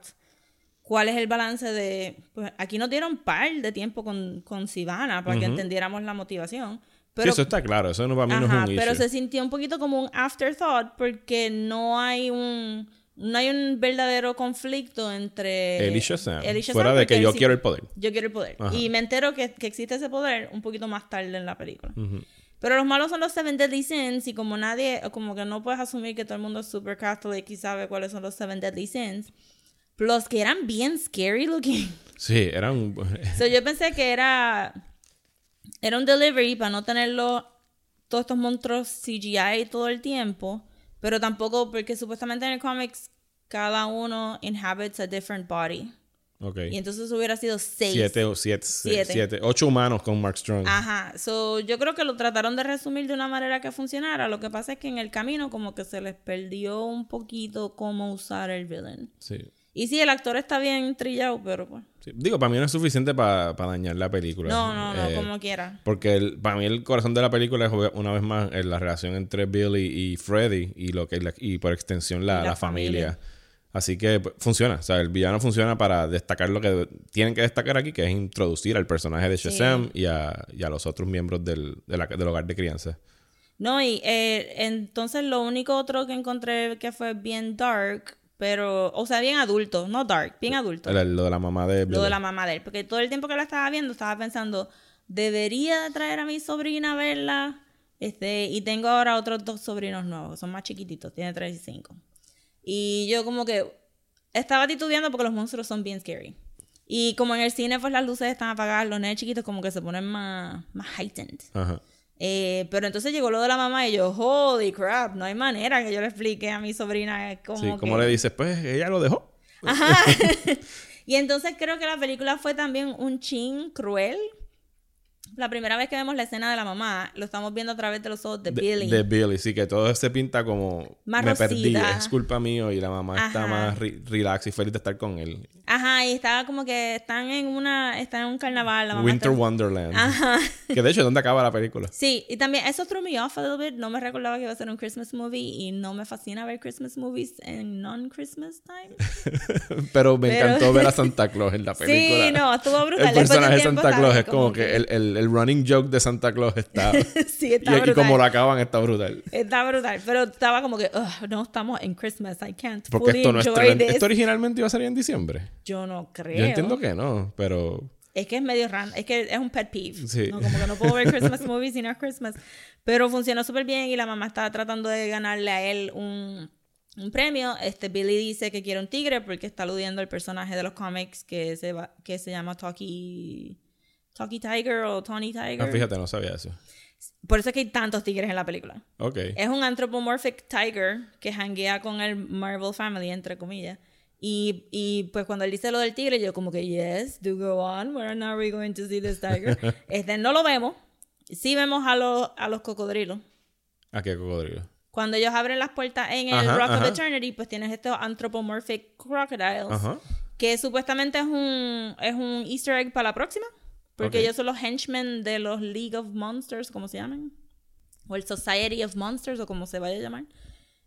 cuál es el balance de... Pues aquí nos dieron par de tiempo con, con Sivana para que entendiéramos la motivación. Sí, Pero eso está claro, eso no para mí no Ajá, es un pero issue. se sintió un poquito como un afterthought porque no hay un no hay un verdadero conflicto entre y Shazam, Fuera de que yo sí- quiero el poder. yo quiero el poder Ajá. y me entero que, que existe ese poder un poquito más tarde en la película pero los malos son los Seven Deadly Sins y como nadie como que no puedes asumir que todo el mundo es super catholic y sabe cuáles son los Seven Deadly Sins los que eran bien scary looking Sí, era un... *laughs* So, yo pensé que era era un delivery para no tenerlo todos estos monstruos CGI todo el tiempo, pero tampoco porque supuestamente en el cómics cada uno inhabits a different body. ok. Y entonces hubiera sido seis. Siete o siete, Siete. siete. Ocho humanos con Mark Strong. Ajá, so, yo creo que lo trataron de resumir de una manera que funcionara. Lo que pasa es que en el camino como que se les perdió un poquito cómo usar el villain. Sí. Y sí, el actor está bien trillado, pero pues... Sí. Digo, para mí no es suficiente para dañar la película. No, no, no, Eh, como quiera. Porque el- para mí el corazón de la película es una vez más la relación entre Billy y Freddy y lo que la- y por extensión la, la la familia. familia. Así que pues, funciona, o sea, el villano funciona para destacar lo que tienen que destacar aquí, que es introducir al personaje de Shazam y, a, y a los otros miembros del, de la- del hogar de crianza. No, y eh, entonces lo único otro que encontré que fue bien dark, pero, o sea, bien adulto, no dark, bien adulto. El- lo de la mamá de Billy. Lo de la mamá de él, porque todo el tiempo que la estaba viendo estaba pensando, debería de traer a mi sobrina a verla. Este, y tengo ahora otros dos sobrinos nuevos, son más chiquititos, tiene 3 y 5. Y yo como que estaba titubeando porque los monstruos son bien scary. Y como en el cine pues las luces están apagadas, los nenes chiquitos como que se ponen más, más heightened. Ajá. Eh, pero entonces llegó lo de la mamá y yo, holy crap, no hay manera que yo le explique a mi sobrina cómo Sí, que... como le dices, pues ella lo dejó. Ajá. *laughs* *laughs* y entonces creo que la película fue también un chin cruel. La primera vez que vemos la escena de la mamá, lo estamos viendo a través de los ojos de, De, Billy. de Billy, sí, que todo se pinta como Más me perdí, es culpa mío y la mamá está Ajá. más re- relax y feliz de estar con él. Ajá, y estaba como que están en una, están en un carnaval. La mamá Winter está- Wonderland. Ajá. *laughs* Que de hecho, ¿dónde acaba la película? Sí, y también eso threw me off a little bit. No me recordaba que iba a ser un Christmas movie y no me fascina ver Christmas movies en non-Christmas time. *laughs* Pero me Pero- encantó ver a Santa *laughs* Claus en la película. Sí, no, estuvo brutal. El personaje de Santa Claus es como que el, el, el running joke de Santa Claus está. *laughs* sí, está y, y brutal. como lo acaban está brutal. Está brutal, pero estaba como que, "Ugh, no estamos en Christmas, I can't Porque esto no es enjoy tren- this". Esto originalmente iba a salir en diciembre. Yo no creo. Yo entiendo que no, pero. Es que es medio random, es que es un pet peeve. Sí. ¿no? Como que no puedo ver *laughs* Christmas movies si no Christmas. Pero funcionó súper bien y la mamá estaba tratando de ganarle a él un, un premio. Este Billy dice que quiere un tigre porque está aludiendo al personaje de los cómics que se, va, que se llama Talkie, Talkie Tiger o Tawny Tiger. Ah, fíjate, no sabía eso. Por eso es que hay tantos tigres en la película. Ok. Es un anthropomorphic tiger que hanguea con el Marvel Family, entre comillas. Y, y pues cuando él dice lo del tigre, yo como que, yes, do go on, where are we going to see this tiger? *laughs* este, no lo vemos. Sí vemos a, los a los cocodrilos. ¿A qué cocodrilo? Cuando ellos abren las puertas en el Ajá, Rock of ajá. Eternity, pues tienes estos anthropomorphic crocodiles. Ajá. Que supuestamente es un, es un easter egg para la próxima. Porque Ok. ellos son los henchmen de los League of Monsters, como se llaman. O el Society of Monsters, o como se vaya a llamar.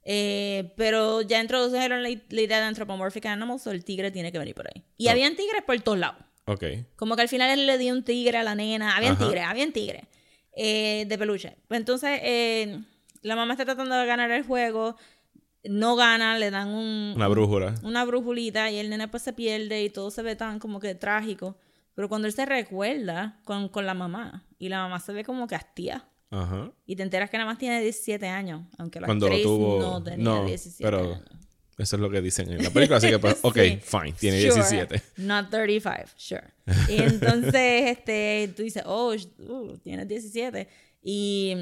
Eh, pero ya introdujeron la, la idea de anthropomorphic animals, o el tigre tiene que venir por ahí. Y Oh. habían tigres por todos lados. Ok. Como que al final él le dio un tigre a la nena. Habían tigres, habían tigres. eh, de peluche. Pues entonces, eh, la mamá está tratando de ganar el juego. No gana, le dan un, Una brújula. una brújulita y el nene pues se pierde y todo se ve tan como que trágico. Pero cuando él se recuerda con, con la mamá y la mamá se ve como que hastía Ajá. y te enteras que nada más tiene 17 años, aunque la Cuando lo tuvo. no tenía No, 17 pero años. eso es lo que dicen en la película, así que pues, *laughs* ok, Sí. fine, tiene Sure, 17. Not 35, sure. *laughs* Y entonces este, tú dices, oh, uh, tienes 17. Y,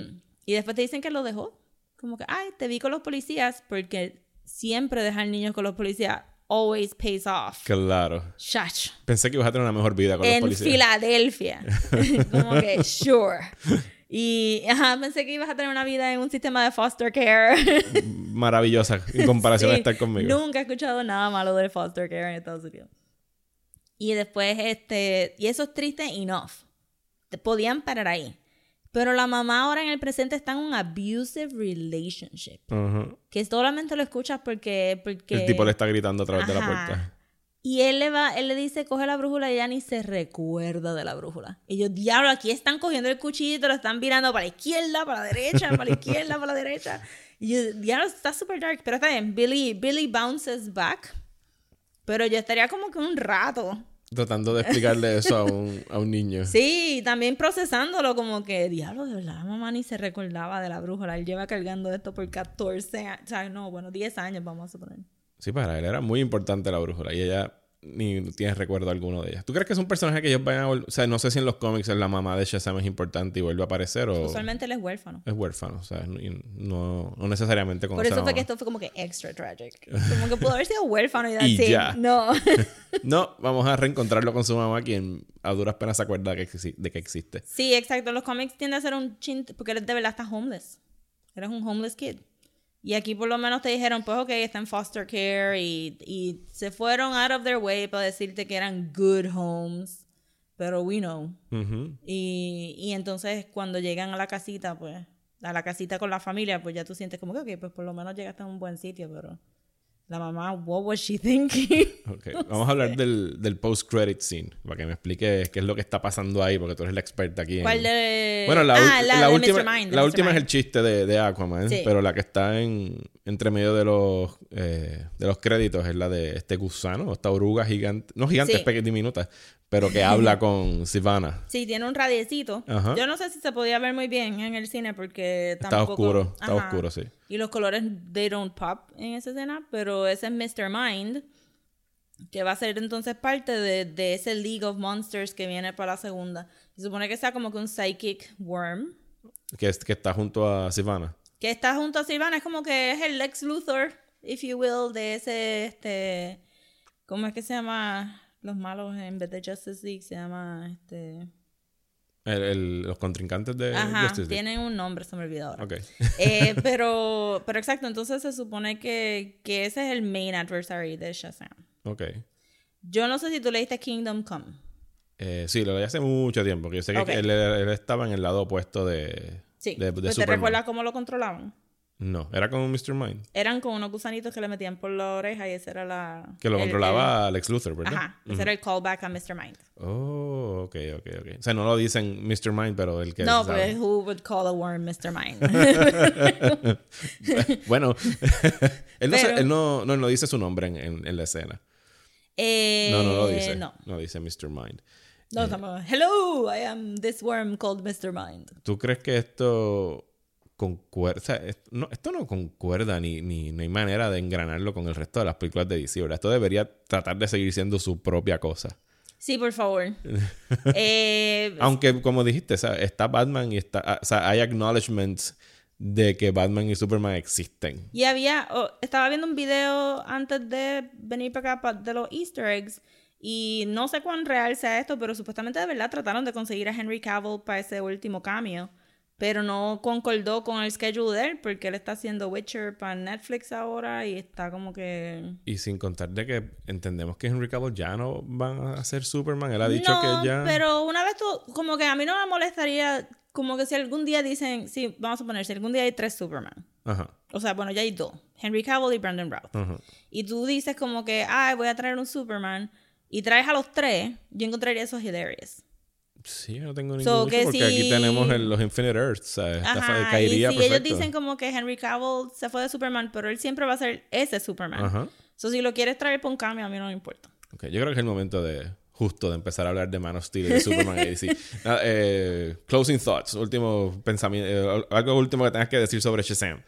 y después te dicen que lo dejó. Como que, ay, te vi con los policías porque siempre dejar niños con los policías always pays off. Claro. Shach. Pensé que ibas a tener una mejor vida con los En policías. Filadelfia. *laughs* *laughs* Como que, sure. Y ajá, pensé que ibas a tener una vida en un sistema de foster care. *laughs* Maravillosa en comparación a estar conmigo. Nunca he escuchado nada malo del foster care en Estados Unidos. Y después, este, y eso es triste enough. Te podían parar ahí. Pero la mamá ahora en el presente está en un abusive relationship. Que solamente lo escuchas porque... porque El tipo le está gritando a través de la puerta. Y él le va, él le dice, coge la brújula y ella ni se recuerda de la brújula. Y yo, diablo, aquí están cogiendo el cuchillito, lo están virando para la izquierda, para la derecha, para la izquierda, para la derecha. Y yo, diablo, está super dark. Pero está bien, Billy, Billy bounces back. Pero yo estaría como que un rato. Tratando de explicarle eso a un, a un niño. Sí, y también procesándolo como que, diablo, de verdad, mamá ni se recordaba de la brújula. Él lleva cargando esto por 14 años. O sea, no, bueno, 10 años vamos a suponer. Sí, para él era muy importante la brújula y ella ni tiene recuerdo alguno de ella. ¿Tú crees que es un personaje que ellos vayan a O sea, no sé si en los cómics la mamá de Shazam es importante y vuelve a aparecer o Usualmente él es huérfano. es huérfano. O sea, no, no necesariamente con Por eso fue mamá. que esto fue como que extra tragic. Como que pudo haber sido huérfano y, *laughs* Y ya. No. *laughs* No, vamos a reencontrarlo con su mamá, quien a duras penas se acuerda de que existe. sí, exacto. Los cómics tienden a ser un chin... Porque él de verdad está homeless. Eres un homeless kid. Y aquí por lo menos te dijeron, pues ok, está en foster care y, y se fueron out of their way para decirte que eran good homes. Pero we know. Y, y entonces cuando llegan a la casita, pues, a la casita con la familia, pues ya tú sientes como que, ok, pues por lo menos llegaste a un buen sitio, pero la mamá, what was she thinking? *laughs* Ok, Vamos a hablar del, del post-credit scene, para que me expliques qué es lo que está pasando ahí, porque tú eres la experta aquí. en- ¿Cuál de...? Bueno, la, ah, la, la de última, Mr. Mind, la Mr. última es Mind. el chiste de, de Aquaman, Sí. pero la que está en entre medio de los eh, de los créditos es la de este gusano, esta oruga gigante, no gigante, Sí. es diminuta, pero que habla *laughs* con Sivana. Sí, tiene un radiecito. Ajá. Yo no sé si se podía ver muy bien en el cine porque Está tampoco... oscuro, está Ajá. oscuro, sí. Y los colores, they don't pop en esa escena, pero ese es Mr. Mind, que va a ser entonces parte de, de ese League of Monsters que viene para la segunda. Se supone que sea como que un psychic worm, Que, es, que está junto a Sivana. que está junto a Silvana, es como que es el Lex Luthor, if you will, de ese, este, ¿cómo es que se llama? Los malos en vez de Justice League se llama, este... El- el- los contrincantes de Ajá, Justice League. tienen un nombre, se me olvidó ahora. Eh, *laughs* pero, pero exacto, entonces se supone que, que ese es el main adversary de Shazam. ok. Yo no sé si tú leíste Kingdom Come. Eh, sí, lo leí hace mucho tiempo, que yo sé que él, él estaba en el lado opuesto de, Sí. de, de Pues ¿Te recuerdas cómo lo controlaban? No, era como Mr. Mind. Eran con unos gusanitos que le metían por la oreja y ese era la... Que lo el- controlaba Lex Luthor, el- ¿verdad? ajá, ese era el callback a Mr. Mind. Oh, ok, ok, ok. O sea, no lo dicen Mr. Mind, pero el que No, pues who would call a worm Mr. Mind? *laughs* Bueno, *laughs* él, no, se- Pero- él no, no, no dice su nombre en, en- en la escena. Eh, No, no lo dice. No. No dice Mr. Mind. No, estamos, hello, I am this worm called Mr. Mind. ¿Tú crees que esto concuerda? o sea, es- no, esto no concuerda ni, ni no hay manera de engranarlo con el resto de las películas de DC, ¿verdad? Esto debería tratar de seguir siendo su propia cosa. Sí, por favor. *laughs* eh, Aunque, como dijiste, está Batman y está, ah, o sea, hay acknowledgements de que Batman y Superman existen. Y había, oh, estaba viendo un video antes de venir para acá de los Easter eggs y no sé cuán real sea esto, pero supuestamente de verdad trataron de conseguir a Henry Cavill para ese último cameo, pero no concordó con el schedule de él porque él está haciendo Witcher para Netflix ahora y está como que... Y sin contar de que entendemos que Henry Cavill ya no va a ser Superman. Él ha dicho no, que ya... pero una vez tú, como que a mí no me molestaría, como que si algún día dicen, sí, vamos a poner, si algún día hay tres Superman. Ajá, O sea, bueno, ya hay dos. Henry Cavill y Brandon Routh. ajá. y tú dices como que, ay, voy a traer un Superman, y traes a los tres, yo encontraría eso hilarious. Sí, yo no tengo ningún So, porque aquí si- tenemos el- los Infinite Earths. ¿sabes? Ajá, y caería si ellos perfecto. dicen como que Henry Cavill se fue de Superman, pero él siempre va a ser ese Superman. Ajá. So, si lo quieres traer por un cambio, a mí no me importa. Ok, Yo creo que es el momento de justo de empezar a hablar de Man of Steel y de Superman y DC. Nada, *laughs* eh, closing thoughts, último pensamiento, eh, algo último que tengas que decir sobre Shazam.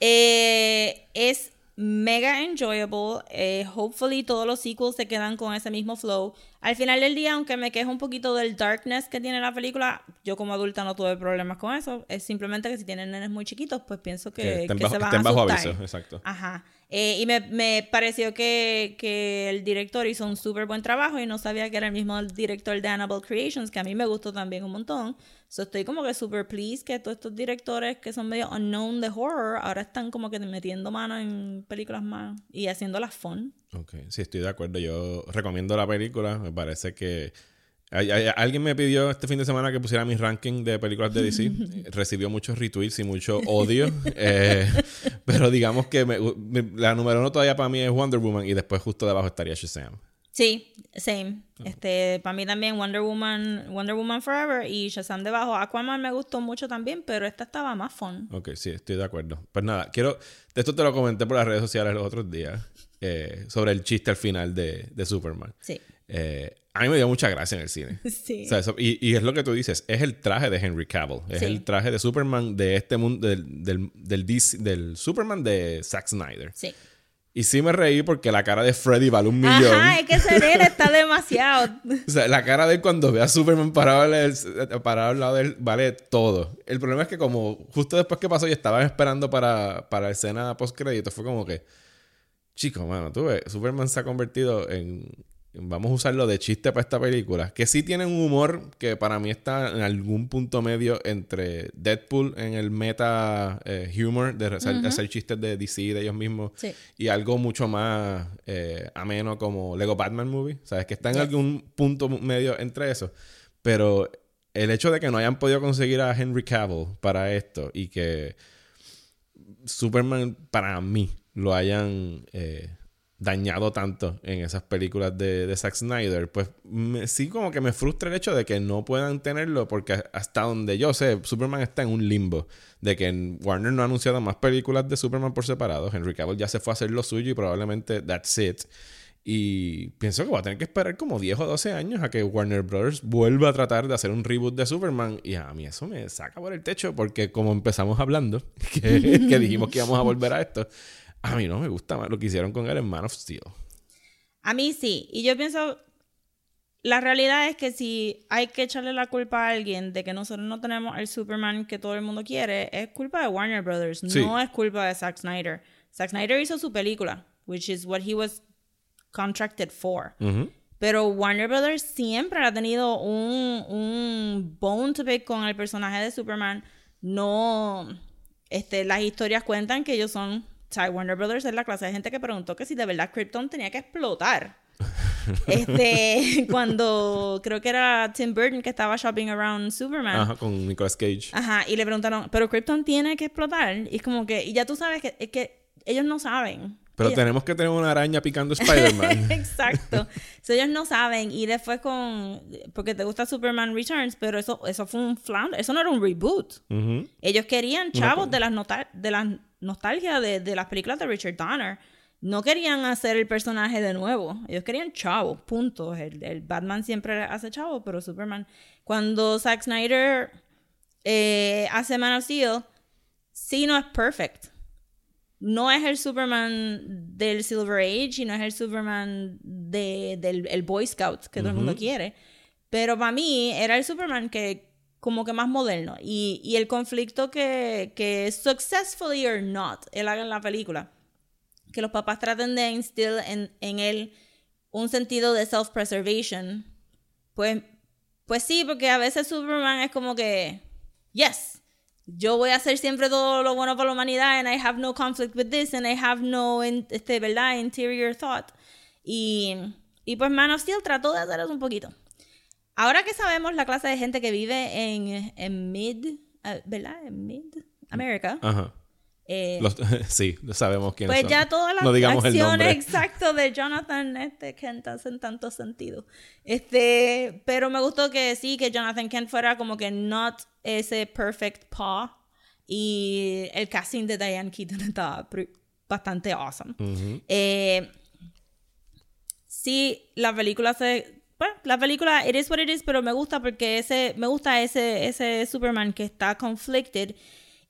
Eh, es mega enjoyable. Eh, hopefully todos los sequels se quedan con ese mismo flow. Al final del día, aunque me quejo un poquito del darkness que tiene la película, yo como adulta no tuve problemas con eso. Es simplemente que si tienen nenes muy chiquitos, pues pienso que, Que estén que bajo, se van estén a bajo aviso, exacto. Ajá. Eh, y me, me pareció que, que el director hizo un súper buen trabajo y no sabía que era el mismo director de Annabelle Creations, que a mí me gustó también un montón. So estoy como que súper pleased que todos estos directores que son medio unknown de horror ahora están como que metiendo mano en películas más y haciéndolas fun. Ok, sí, estoy de acuerdo. Yo recomiendo la película. Me parece que. hay- hay- alguien me pidió este fin de semana que pusiera mi ranking de películas de DC. *laughs* Recibió muchos retweets y mucho odio. *laughs* Eh, pero digamos que me- me- la número uno todavía para mí es Wonder Woman y después justo debajo estaría Shazam. Sí, same. Este, para mí también Wonder Woman, Wonder Woman Forever y Shazam debajo. Aquaman me gustó mucho también, pero esta estaba más fun. Ok, sí, estoy de acuerdo. Pues nada, quiero. Esto te lo comenté por las redes sociales los otros días. Eh, sobre el chiste al final de, de Superman. Sí. Eh, a mí me dio mucha gracia en el cine. *laughs* Sí. O sea, eso- y, y es lo que tú dices, es el traje de Henry Cavill, es Sí. el traje de Superman de este mundo, del, del, del, DC del Superman de Zack Snyder. Sí. Y sí me reí porque la cara de Freddy vale un millón. Ajá, es que ese nene está *laughs* demasiado. O sea, la cara de él cuando ve a Superman parado, parado al lado de él vale todo. El problema es que como justo después que pasó y estaban esperando para, para escena post crédito, fue como que, chico, mano, tú ves, Superman se ha convertido en, vamos a usarlo de chiste para esta película, que sí tiene un humor que para mí está en algún punto medio entre Deadpool en el meta eh, humor de hacer, hacer chistes de DC de ellos mismos Sí. y algo mucho más eh, ameno como Lego Batman Movie. Sabes que está en Yes. algún punto medio entre eso. Pero el hecho de que no hayan podido conseguir a Henry Cavill para esto y que Superman, para mí, lo hayan eh, dañado tanto en esas películas de, de Zack Snyder, pues me- sí como que me frustra el hecho de que no puedan tenerlo porque hasta donde yo sé, Superman está en un limbo de que Warner no ha anunciado más películas de Superman por separado. Henry Cavill ya se fue a hacer lo suyo y probablemente that's it. Y pienso que va a tener que esperar como 10 o 12 años a que Warner Brothers vuelva a tratar de hacer un reboot de Superman. Y a mí eso me saca por el techo porque como empezamos hablando, *laughs* que, que dijimos que íbamos a volver a esto, a mí no me gusta más lo que hicieron con él en Man of Steel. A mí sí. Y yo pienso, la realidad es que si hay que echarle la culpa a alguien de que nosotros no tenemos el Superman que todo el mundo quiere, es culpa de Warner Brothers, Sí. no es culpa de Zack Snyder. Zack Snyder hizo su película, which is what he was contracted for. Pero Warner Brothers siempre ha tenido un, un bone to pick con el personaje de Superman. No, este, las historias cuentan que ellos son, o sea, Warner Brothers es la clase de gente que preguntó que si de verdad Krypton tenía que explotar. *laughs* este, *laughs* cuando creo que era Tim Burton que estaba shopping around Superman. Ajá, con Nicolas Cage. Ajá, y le preguntaron, pero Krypton tiene que explotar. Y es como que, y ya tú sabes que, es que ellos no saben. Pero Ellos- tenemos que tener una araña picando Spider-Man. *laughs* Exacto. So, ellos no saben. Y después con. Porque te gusta Superman Returns, pero eso, eso fue un flounder. Eso no era un reboot. Ellos querían chavos de las, de las nostalgia de, de las películas de Richard Donner. no querían hacer el personaje de nuevo. Ellos querían chavo, punto. El, Batman siempre hace chavo, pero Superman. Cuando Zack Snyder eh, hace Man of Steel, sí no es perfect. No es el Superman del Silver Age y no es el Superman del Boy Scout que todo el mundo quiere. Pero para mí era el Superman que como que más moderno. Y, y el conflicto que, que successfully or not él haga en la película que los papás traten de instill en, en él un sentido de self-preservation, pues, pues sí, porque a veces Superman es como que, yes, yo voy a hacer siempre todo lo bueno para la humanidad and I have no conflict with this and I have no, este, ¿verdad? Interior thought. Y, y pues Man of Steel trató de hacer eso un poquito. Ahora que sabemos la clase de gente que vive en, en Mid, eh, ¿verdad? En Mid America. Ajá. Eh, *laughs* sí, sabemos quiénes pues ya todas las acciones exacto de Jonathan este, Kent hacen tanto sentido. Este, pero me gustó que sí, que Jonathan Kent fuera como que not ese perfect paw. Y el casting de Diane Keaton estaba bastante awesome. Eh, sí, la película se. Bueno, la película it is what it is, pero me gusta porque ese, me gusta ese, ese Superman que está conflicted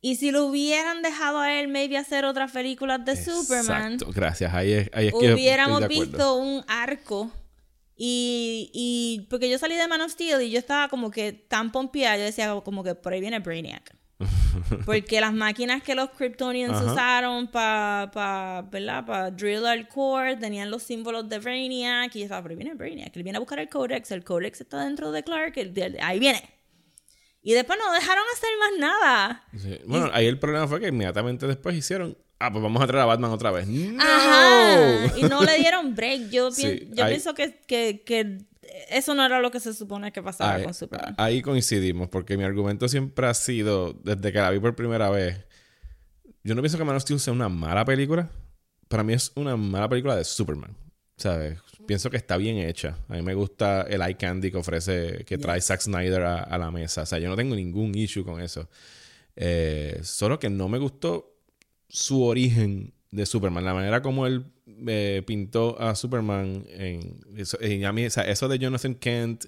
y si lo hubieran dejado a él, maybe hacer otras películas de Superman. Exacto, gracias. Ahí es, ahí es que Hubiéramos visto un arco. Y, y porque yo salí de Man of Steel y yo estaba como que tan pompeada, yo decía como que por ahí viene Brainiac. *laughs* Porque las máquinas que los Kryptonians usaron para pa, pa drill al core tenían los símbolos de Brainiac. Y yo estaba, por ahí viene Brainiac. Él viene a buscar el Codex. El Codex está dentro de Clark. ahí viene. Y después no dejaron hacer más nada. Bueno, ahí el problema fue que inmediatamente después hicieron. Ah, pues vamos a traer a Batman otra vez. ¡No! Ajá. Y no le dieron break. Yo, *laughs* pienso que, que, eso no era lo que se supone que pasaba con Superman. Ahí coincidimos, porque mi argumento siempre ha sido, desde que la vi por primera vez, yo no pienso que Man of Steel sea una mala película. Para mí es una mala película de Superman. ¿Sabes? pienso que está bien hecha. A mí me gusta el eye candy que ofrece, que trae Zack Snyder a, la mesa. O sea, yo no tengo ningún issue con eso. Eh, solo que no me gustó su origen de Superman, la manera como él eh, pintó a Superman en, en a mí, o sea, eso de Jonathan Kent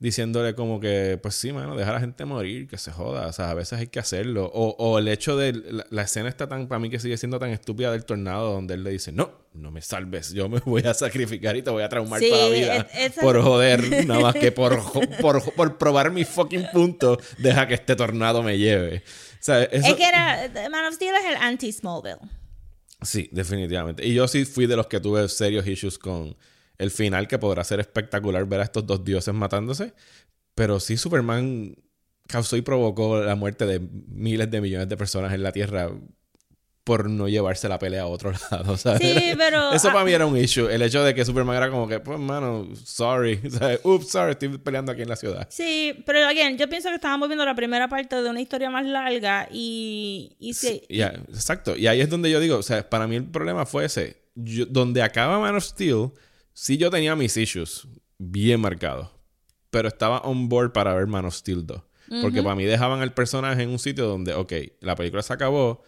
diciéndole como que, pues sí, mano, deja a la gente morir, que se joda. O sea, a veces hay que hacerlo. O, o el hecho de la, escena está tan, para mí que sigue siendo tan estúpida del tornado, donde él le dice, no, no me salves, yo me *laughs* voy a sacrificar y te voy a traumar toda la vida. por joder, *laughs* nada más que por, por, por, probar mi fucking punto, deja que este tornado me lleve. O sea, Es que era, Man of Steel es el anti-Smallville. Sí, definitivamente. Y yo sí fui de los que tuve serios issues con el final que podrá ser espectacular ver a estos dos dioses matándose. Pero sí, Superman causó y provocó la muerte de miles de millones de personas en la Tierra por no llevarse la pelea a otro *laughs* lado, ¿sabes? Sí, pero... *laughs* Eso para mí era un issue. El hecho de que Superman era como que, pues, mano, sorry. *laughs* ¿sabes? Ups, sorry, estoy peleando aquí en la ciudad. Sí, pero, again, yo pienso que estábamos viendo la primera parte de una historia más larga y... y sí. Ya, exacto. Y ahí es donde yo digo, o sea, para mí el problema fue ese. donde acaba Man of Steel Sí, yo tenía mis issues bien marcados. Pero estaba on board para ver Man of Steel 2. Porque para mí dejaban al personaje en un sitio donde, ok, la película se acabó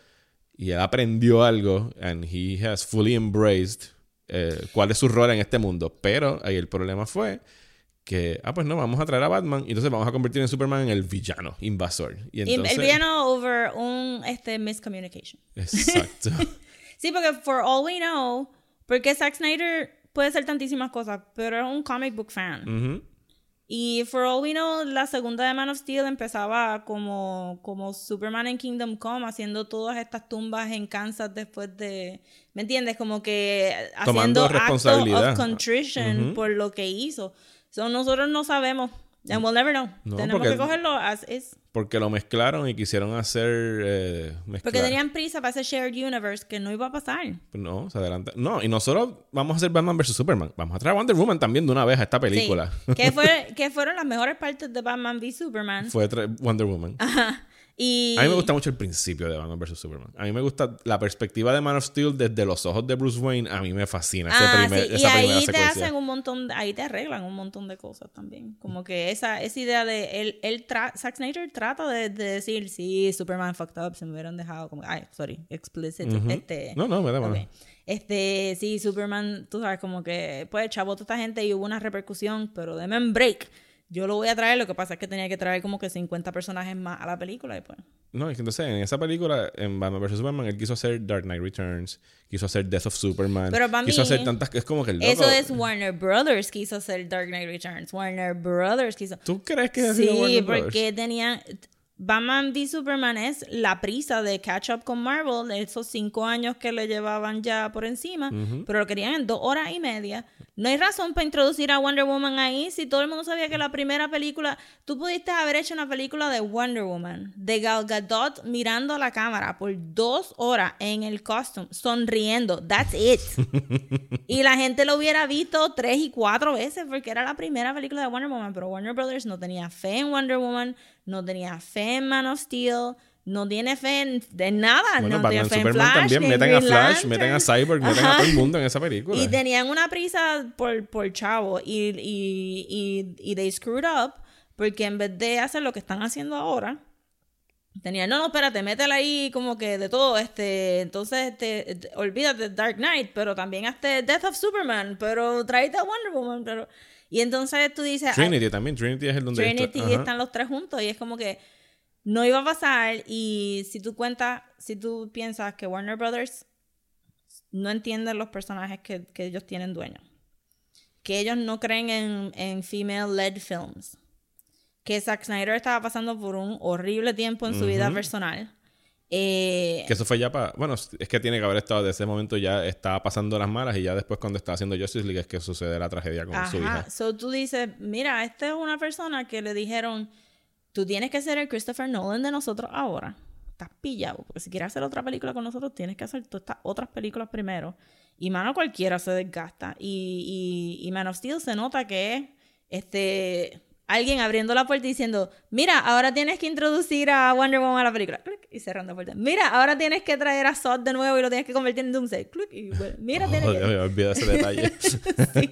y él aprendió algo and he has fully embraced eh, cuál es su rol en este mundo. Pero ahí el problema fue que, ah, pues no, vamos a traer a Batman y entonces vamos a convertir en Superman en el villano, invasor. Y entonces... El villano over un este, miscommunication. Exacto. *laughs* sí, porque for all we know, porque Zack Snyder puede ser tantísimas cosas, pero es un comic book fan. Y for all we know, la segunda de Man of Steel empezaba como, como Superman en Kingdom Come, haciendo todas estas tumbas en Kansas después de. ¿Me entiendes? Como que haciendo responsabilidad. of contrition por lo que hizo. So, nosotros no sabemos And we'll never know. Tenemos que cogerlo as is. Porque lo mezclaron y quisieron hacer. Eh, porque tenían prisa para ese shared universe que no iba a pasar. Pues no, se adelanta. No, y nosotros vamos a hacer Batman vs Superman. Vamos a traer Wonder Woman también de una vez a esta película. Sí. que, fue, *laughs* que fueron las mejores partes de Batman v Superman. Fue Wonder Woman. Ajá. Y... A mí me gusta mucho el principio de Batman vs. Superman. A mí me gusta la perspectiva de Man of Steel desde los ojos de Bruce Wayne. A mí me fascina ese Ah, primer, sí, esa y primera ahí te secuencia. hacen un montón, de- ahí te arreglan un montón de cosas también. Como que esa, esa idea de, él, él tra- Zack Snyder trata de, de decir, sí, Superman fucked up, se me hubieran dejado como, ay, sorry, explicit, Ujú. este... No, no, me da ok. mano. Este, sí, Superman, tú sabes, como que, pues, chavó toda esta gente y hubo una repercusión, pero deme un break. Yo lo voy a traer, lo que pasa es que tenía que traer como que 50 personajes más a la película y pues... No, es que entonces en esa película, en Batman vs. Superman, él quiso hacer Dark Knight Returns, quiso hacer Death of Superman, Pero para quiso mí, hacer tantas que es como que el loco. Eso es Warner Brothers quiso hacer Dark Knight Returns. Warner Brothers quiso... ¿Tú crees que sido Sí, Warner Brothers? porque tenían. Batman v Superman es la prisa de catch up con Marvel, de esos cinco años que le llevaban ya por encima, pero lo querían en dos horas y media. No hay razón para introducir a Wonder Woman ahí si todo el mundo sabía que la primera película, tú pudiste haber hecho una película de Wonder Woman, de Gal Gadot mirando a la cámara por dos horas en el costume, sonriendo, that's it. *laughs* Y la gente lo hubiera visto tres y cuatro veces porque era la primera película de Wonder Woman, pero Warner Brothers no tenía fe en Wonder Woman, no tenía fe en Man of Steel, no tiene fe en de nada, Bueno, no Batman tenía fe en Superman Flash, también. Meten a Flash, meten a Cyborg, meten a todo el mundo en esa película. Y tenían una prisa por, por chavo y, y, y, y they screwed up porque en vez de hacer lo que están haciendo ahora, tenían, no, no, espérate, métela ahí como que de todo, este, entonces, este, este, olvídate de Dark Knight, pero también hazte Death of Superman, pero tráete a Wonder Woman, pero... Y entonces tú dices... ay, Trinity también. Trinity es el donde Trinity está- están los tres juntos y es como que no iba a pasar y si tú cuentas, si tú piensas que Warner Brothers no entienden los personajes que, que ellos tienen dueños, que ellos no creen en, en female-led films, que Zack Snyder estaba pasando por un horrible tiempo en su vida personal. Eh, Que eso fue ya para. Bueno, es que tiene que haber estado desde ese momento ya estaba pasando las malas y ya después cuando estaba haciendo Justice League es que sucede la tragedia con su hija. Ajá. So tú dices, mira, esta es una persona que le dijeron, tú tienes que ser el Christopher Nolan de nosotros ahora. Estás pillado, porque si quieres hacer otra película con nosotros, tienes que hacer todas estas otras películas primero. Y mano cualquiera se desgasta. Y, y, y Man of Steel se nota que es este alguien abriendo la puerta y diciendo, mira, ahora tienes que introducir a Wonder Woman a la película. Clic, y cerrando la puerta. Mira, ahora tienes que traer a Zod de nuevo y lo tienes que convertir en Doomsday. Clic, y bueno, mira, tienes Oh, que... Dios mío, olvida ese detalle. *laughs* Sí.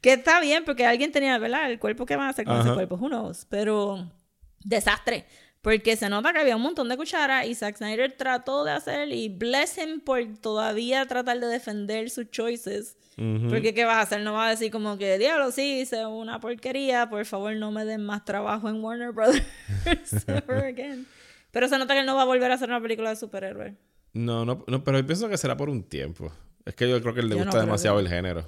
Que está bien, porque alguien tenía, ¿verdad? El cuerpo que van a hacer con ese cuerpo, who knows? Pero desastre. Porque se nota que había un montón de cucharas y Zack Snyder trató de hacer y bless him por todavía tratar de defender sus choices. Porque ¿qué vas a hacer? No vas a decir como que, diablo, sí, hice una porquería, por favor no me den más trabajo en Warner Brothers *laughs* ever *laughs* again. Pero se nota que él no va a volver a hacer una película de superhéroes. No, no, no, pero yo pienso que será por un tiempo. Es que yo creo que le Yo no gusta demasiado que- el género.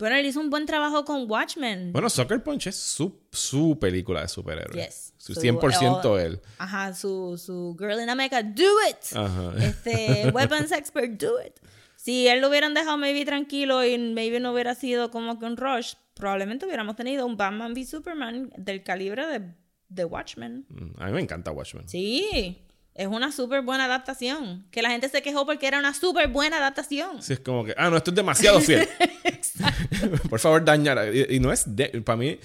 Pero él hizo un buen trabajo con Watchmen. Bueno, Sucker Punch es su, su película de superhéroes. Yes. Su So, 100% eh, él. Ajá, su, su Girl in America, do it. Ajá. Este, *laughs* Weapons Expert, do it. Si él lo hubieran dejado maybe tranquilo y maybe no hubiera sido como que un rush, probablemente hubiéramos tenido un Batman v Superman del calibre de, de Watchmen. Mm, A mí me encanta Watchmen. Sí, es una súper buena adaptación. Que la gente se quejó porque era una súper buena adaptación. Sí, es como que, ah, no, esto es demasiado *laughs* fiel. Por favor, dañar. Y, y no es, de- para mí,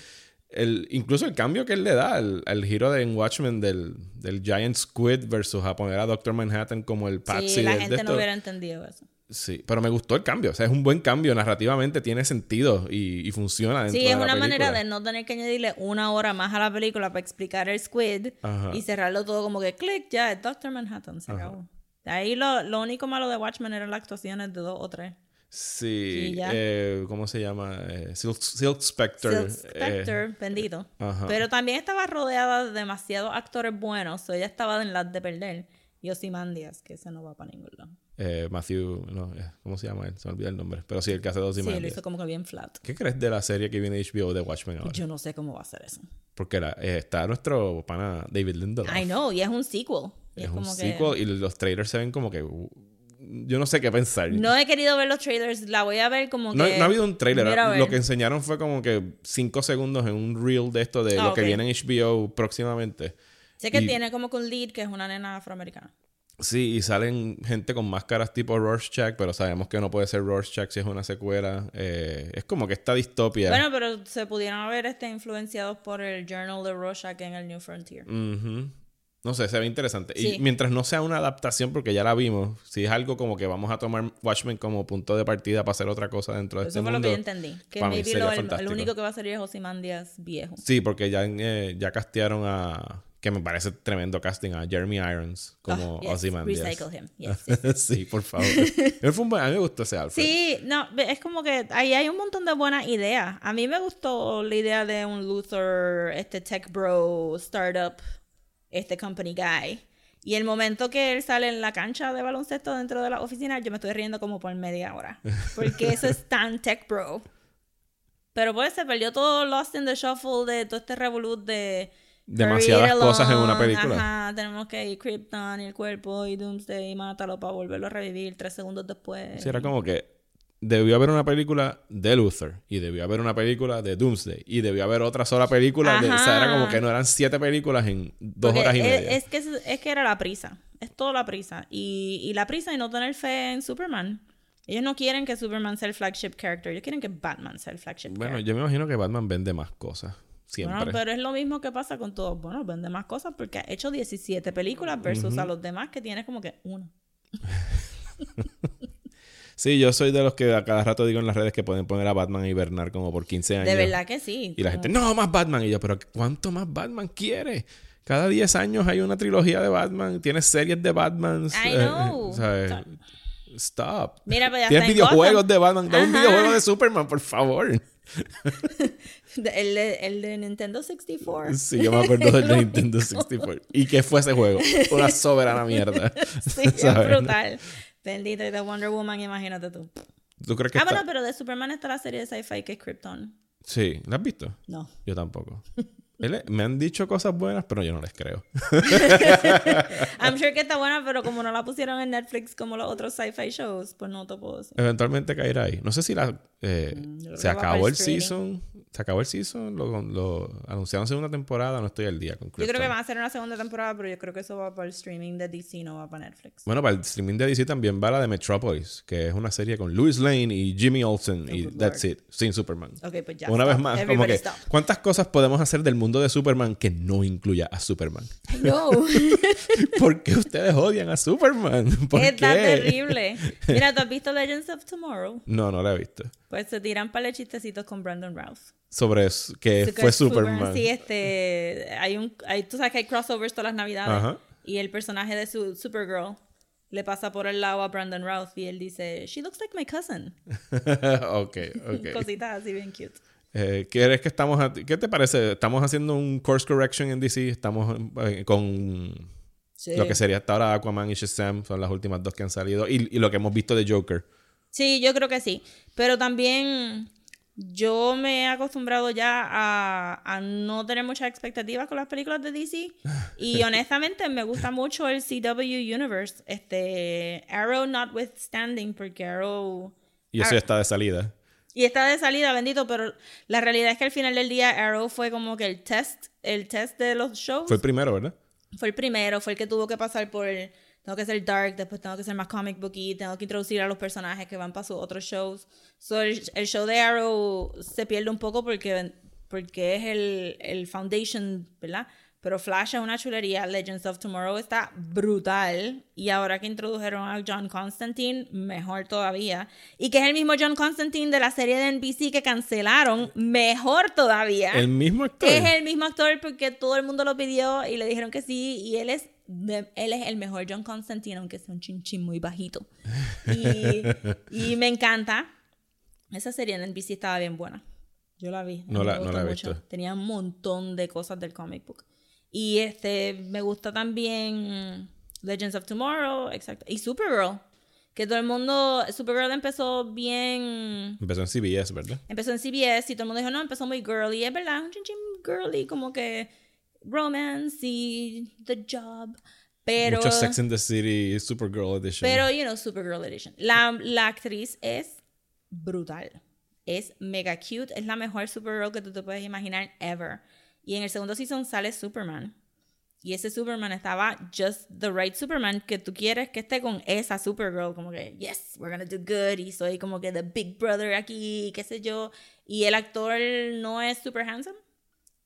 el, incluso el cambio que él le da, el giro de en Watchmen del, del Giant Squid versus a poner a Doctor Manhattan como el Patsy Sí, la de gente no hubiera entendido eso. Sí, pero me gustó el cambio. O sea, es un buen cambio. Narrativamente tiene sentido y, y funciona dentro Sí, de es la una manera de no tener que añadirle una hora más a la película para explicar el squid Ajá. y cerrarlo todo como que click, ya, es Doctor Manhattan, se acabó. De ahí lo, lo único malo de Watchmen eran las actuaciones de dos o tres. Sí, eh, ¿cómo se llama? Eh, Silk, Silk Spectre. Silk eh, Spectre, bendito. ajá. Pero también estaba rodeada de demasiados actores buenos, o ella estaba en las de perder. Y Ozymandias, que ese no va para ningún lado. Eh, Matthew, no, eh, ¿cómo se llama él? Se me olvida el nombre. Pero sí, el que hace dos Sí, lo hizo como que bien flat. ¿Qué crees de la serie que viene HBO de Watchmen ahora? Yo no sé cómo va a ser eso. Porque era- eh, está nuestro pana David Lindelof. I know, y es un sequel. Y es un como que- sequel y los trailers se ven como que... uh, yo no sé qué pensar. No he querido ver los trailers, la voy a ver como que... No, no ha habido un trailer. Lo que enseñaron fue como que cinco segundos en un reel de esto de Ah, lo que ok. viene en HBO próximamente. Sé que y- tiene como que un lead que es una nena afroamericana. Sí, y salen gente con máscaras tipo Rorschach, pero sabemos que no puede ser Rorschach si es una secuela. Eh, es como que esta distopia. Bueno, pero se pudieron haber este, influenciados por el Journal de Rorschach en el New Frontier. Ujú. no sé, se ve interesante. Y mientras no sea una adaptación, porque ya la vimos, si es algo como que vamos a tomar Watchmen como punto de partida para hacer otra cosa dentro de este mundo. Eso fue lo que yo entendí. Que lo, el, único que va a salir es Ozymandias viejo. Sí, porque ya, eh, ya castearon a que me parece tremendo casting a Jeremy Irons como oh, Ozymandias. Recycle him. *laughs* Yes, sí, por favor. a mí me gustó ese Alfred. Sí, no, es como que ahí hay un montón de buenas ideas. A mí me gustó la idea de un Luther, este tech bro, startup este company guy. Y el momento que él sale en la cancha de baloncesto dentro de la oficina, yo me estoy riendo como por media hora. Porque eso es tan tech bro. Pero pues se perdió todo Lost in the Shuffle de todo este revolut de... Demasiadas cosas en una película. Ajá, tenemos que ir Krypton y el cuerpo y Doomsday y mátalo para volverlo a revivir tres segundos después. Sí, era como que debió haber una película de Luther y debió haber una película de Doomsday y debió haber otra sola película. De, o sea, era como que no eran siete películas en dos horas y media. Es que, es que era la prisa. Es toda la prisa. Y, y la prisa y no tener fe en Superman. Ellos no quieren que Superman sea el flagship character. Ellos quieren que Batman sea el flagship bueno, yo me imagino que Batman vende más cosas. Siempre. Bueno, pero es lo mismo que pasa con todos. Bueno, vende más cosas porque ha hecho 17 películas versus a los demás que tiene como que una. *laughs* Sí, yo soy de los que a cada rato digo en las redes que pueden poner a Batman a hibernar como por 15 años. De verdad que sí. Y la gente, no, más Batman. Y yo, pero ¿cuánto más Batman quiere? Cada 10 años hay una trilogía de Batman, tienes series de Batman. I *laughs* eh, know. Stop. Mira, pues ya Tienes videojuegos de Batman. Da un videojuego de Superman, por favor. *laughs* el, de, el de Nintendo 64. Sí, yo me acuerdo *laughs* del de Nintendo 64. ¿Y qué fue ese juego? Una *laughs* soberana mierda. *laughs* sí, es brutal. Bendito, y de Wonder Woman, imagínate tú. ¿Tú crees que Ah, bueno, pero de Superman está la serie de sci-fi que es Krypton. Sí, ¿la has visto? No. Yo tampoco. me han dicho cosas buenas, pero yo no les creo. I'm sure que está buena, pero como no la pusieron en Netflix como los otros sci-fi shows, pues no te puedo decir. Eventualmente caerá ahí. No sé si la eh, mm, se acabó el season. Se acabó el season, lo, lo anunciaron segunda temporada, no estoy al día con Yo creo que van a hacer una segunda temporada, pero yo creo que eso va para el streaming de DC, no va para Netflix. Bueno, para el streaming de DC también va la de Metropolis, que es una serie con Louis Lane y Jimmy Olsen y that's it, sin Superman. Ok, pues ya. Una vez más, como que, ¿cuántas cosas podemos hacer del mundo de Superman que no incluya a Superman? No. *laughs* ¿Por qué ustedes odian a Superman? ¿Por Está terrible. Mira, ¿tú has visto Legends of Tomorrow? No, no la he visto. Pues se tiran para chistecitos con Brandon Routh sobre que fue Superman. Sí, este, hay un, hay, tú sabes que hay crossovers todas las navidades y el personaje de su Supergirl le pasa por el lado a Brandon Routh y él dice, she looks like my cousin. *laughs* ok, ok. Cositas así bien cute. Eh, ¿Quieres que estamos ¿Qué te parece? Estamos haciendo un course correction en DC. Estamos eh, con lo que sería hasta ahora Aquaman y Shazam. Son las últimas dos que han salido. Y, y, lo que hemos visto de Joker. Sí, yo creo que sí. Pero también yo me he acostumbrado ya a, no tener muchas expectativas con las películas de DC. *laughs* Y honestamente me gusta mucho el CW Universe. Este, Arrow notwithstanding, porque Arrow... Y eso ya está de salida. Y está de salida, bendito, pero la realidad es que al final del día Arrow fue como que el test, el test de los shows. Fue el primero, ¿verdad? Fue el primero, fue el que tuvo que pasar por el tengo que ser dark, después tengo que ser más comic booky, tengo que introducir a los personajes que van para sus otros shows. So, el, show de Arrow se pierde un poco porque, porque es el, el foundation, ¿verdad? Pero Flash es una chulería. Legends of Tomorrow está brutal. Y ahora que introdujeron a John Constantine, mejor todavía. Y que es el mismo John Constantine de la serie de NBC que cancelaron, mejor todavía. El mismo actor. Es el mismo actor porque todo el mundo lo pidió y le dijeron que sí. Y él es él es el mejor John Constantine, aunque sea un chinchín muy bajito. Y, *laughs* me encanta. Esa serie en NBC estaba bien buena. Yo la vi. No la, no la he visto. Tenía un montón de cosas del comic book. Y este, me gusta también Legends of Tomorrow, exacto. Y Supergirl. Que todo el mundo, Supergirl empezó bien... Empezó en CBS, ¿verdad? Empezó en CBS y todo el mundo dijo, no, empezó muy girly. Es verdad, un chinchín girly, como que romance y The Job. Pero, Mucho Sex in the City, Supergirl Edition. Pero, you know, Supergirl Edition. La, la actriz es brutal. Es mega cute. Es la mejor Supergirl que tú te puedes imaginar ever. Y en el segundo season sale Superman. Y ese Superman estaba just the right Superman que tú quieres que esté con esa Supergirl. Como que, yes, we're gonna do good. Y soy como que the big brother aquí, qué sé yo. Y el actor no es super handsome,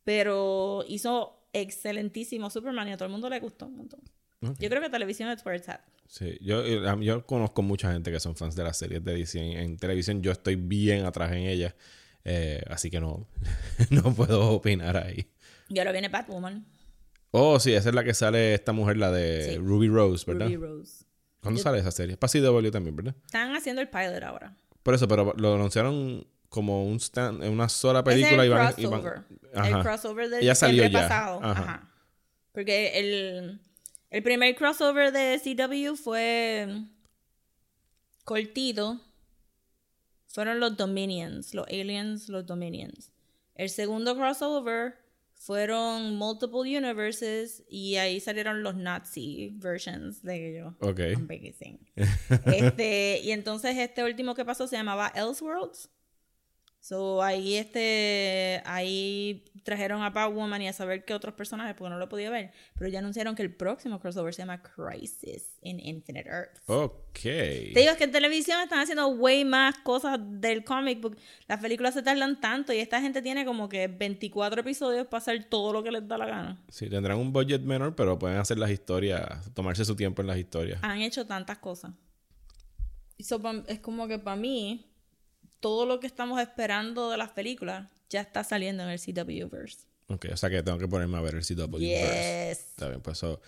pero hizo excelentísimo Superman y a todo el mundo le gustó un montón. Yo creo que televisión es where it's at. Sí, yo, eh, yo conozco mucha gente que son fans de las series de DC en, televisión. Yo estoy bien atrás en ellas. Eh, así que no, *laughs* no puedo opinar ahí. Y ahora viene Batwoman. Oh, sí, esa es la que sale esta mujer, la de Ruby Rose, ¿verdad? Ruby Rose. ¿Cuándo sale esa serie? Es para CW también, ¿verdad? Están haciendo el pilot ahora. Por eso, pero lo anunciaron como un stand, en una sola película y van, crossover. El crossover del Ella salió ya. pasado. Ajá. Porque el, el primer crossover de CW fue cortito. Fueron los Dominions, los aliens, los Dominions. El segundo crossover fueron multiple universes y ahí salieron los Nazi versions de ellos. Ok. *laughs* este, y entonces este último que pasó se llamaba Elseworlds. So ahí este ahí trajeron a Woman y a saber qué otros personajes porque no lo podía ver, pero ya anunciaron que el próximo crossover se llama Crisis in Infinite Earth. Ok. Te digo que en televisión están haciendo way más cosas del comic book. Las películas se tardan tanto y esta gente tiene como que 24 episodios para hacer todo lo que les da la gana. Sí, tendrán un budget menor, pero pueden hacer las historias, tomarse su tiempo en las historias. Han hecho tantas cosas. So, es como que para mí todo lo que estamos esperando de las películas ya está saliendo en el CW-verse. Ok, o sea que tengo que ponerme a ver el CW-verse. Está bien, pues eso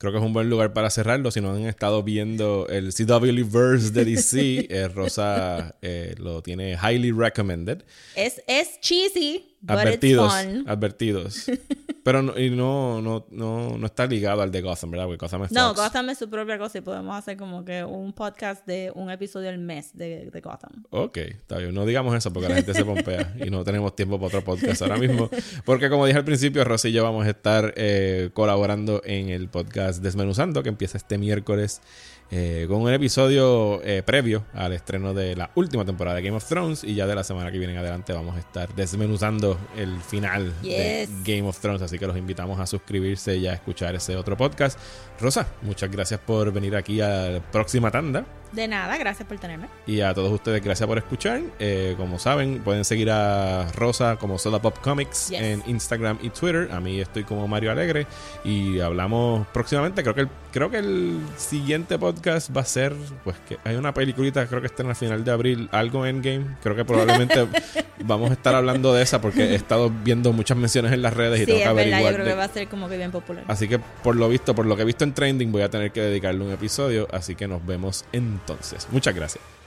creo que es un buen lugar para cerrarlo. Si no han estado viendo el CW-verse de DC, *laughs* eh, Rosa eh, lo tiene highly recommended. Es, es cheesy, advertidos, advertidos. *laughs* Pero no, y no, no, no, no está ligado al de Gotham, ¿verdad? Porque Gotham es No, Gotham es su propia cosa y podemos hacer como que un podcast de un episodio al mes de, de Gotham. Ok, está bien. No digamos eso porque la gente se pompea y no tenemos tiempo para otro podcast ahora mismo. Porque como dije al principio, Rosa y yo vamos a estar eh, colaborando en el podcast Desmenuzando que empieza este miércoles eh, con un episodio eh, previo al estreno de la última temporada de Game of Thrones y ya de la semana que viene en adelante vamos a estar desmenuzando el final de Game of Thrones, así que los invitamos a suscribirse y a escuchar ese otro podcast. Rosa, muchas gracias por venir aquí a la próxima tanda. De nada, gracias por tenerme. Y a todos ustedes, gracias por escuchar. Eh, como saben, pueden seguir a Rosa como Soda Pop Comics en Instagram y Twitter. A mí estoy como Mario Alegre. Y hablamos próximamente. Creo que el, creo que el siguiente podcast va a ser, pues que hay una peliculita, creo que está en el final de abril, algo en Game. Creo que probablemente *laughs* vamos a estar hablando de esa porque he estado viendo muchas menciones en las redes y tengo que averiguar. yo creo que va a ser como que bien popular. Así que por lo visto, por lo que he visto en trending, voy a tener que dedicarle un episodio. Así que nos vemos en entonces. Muchas gracias.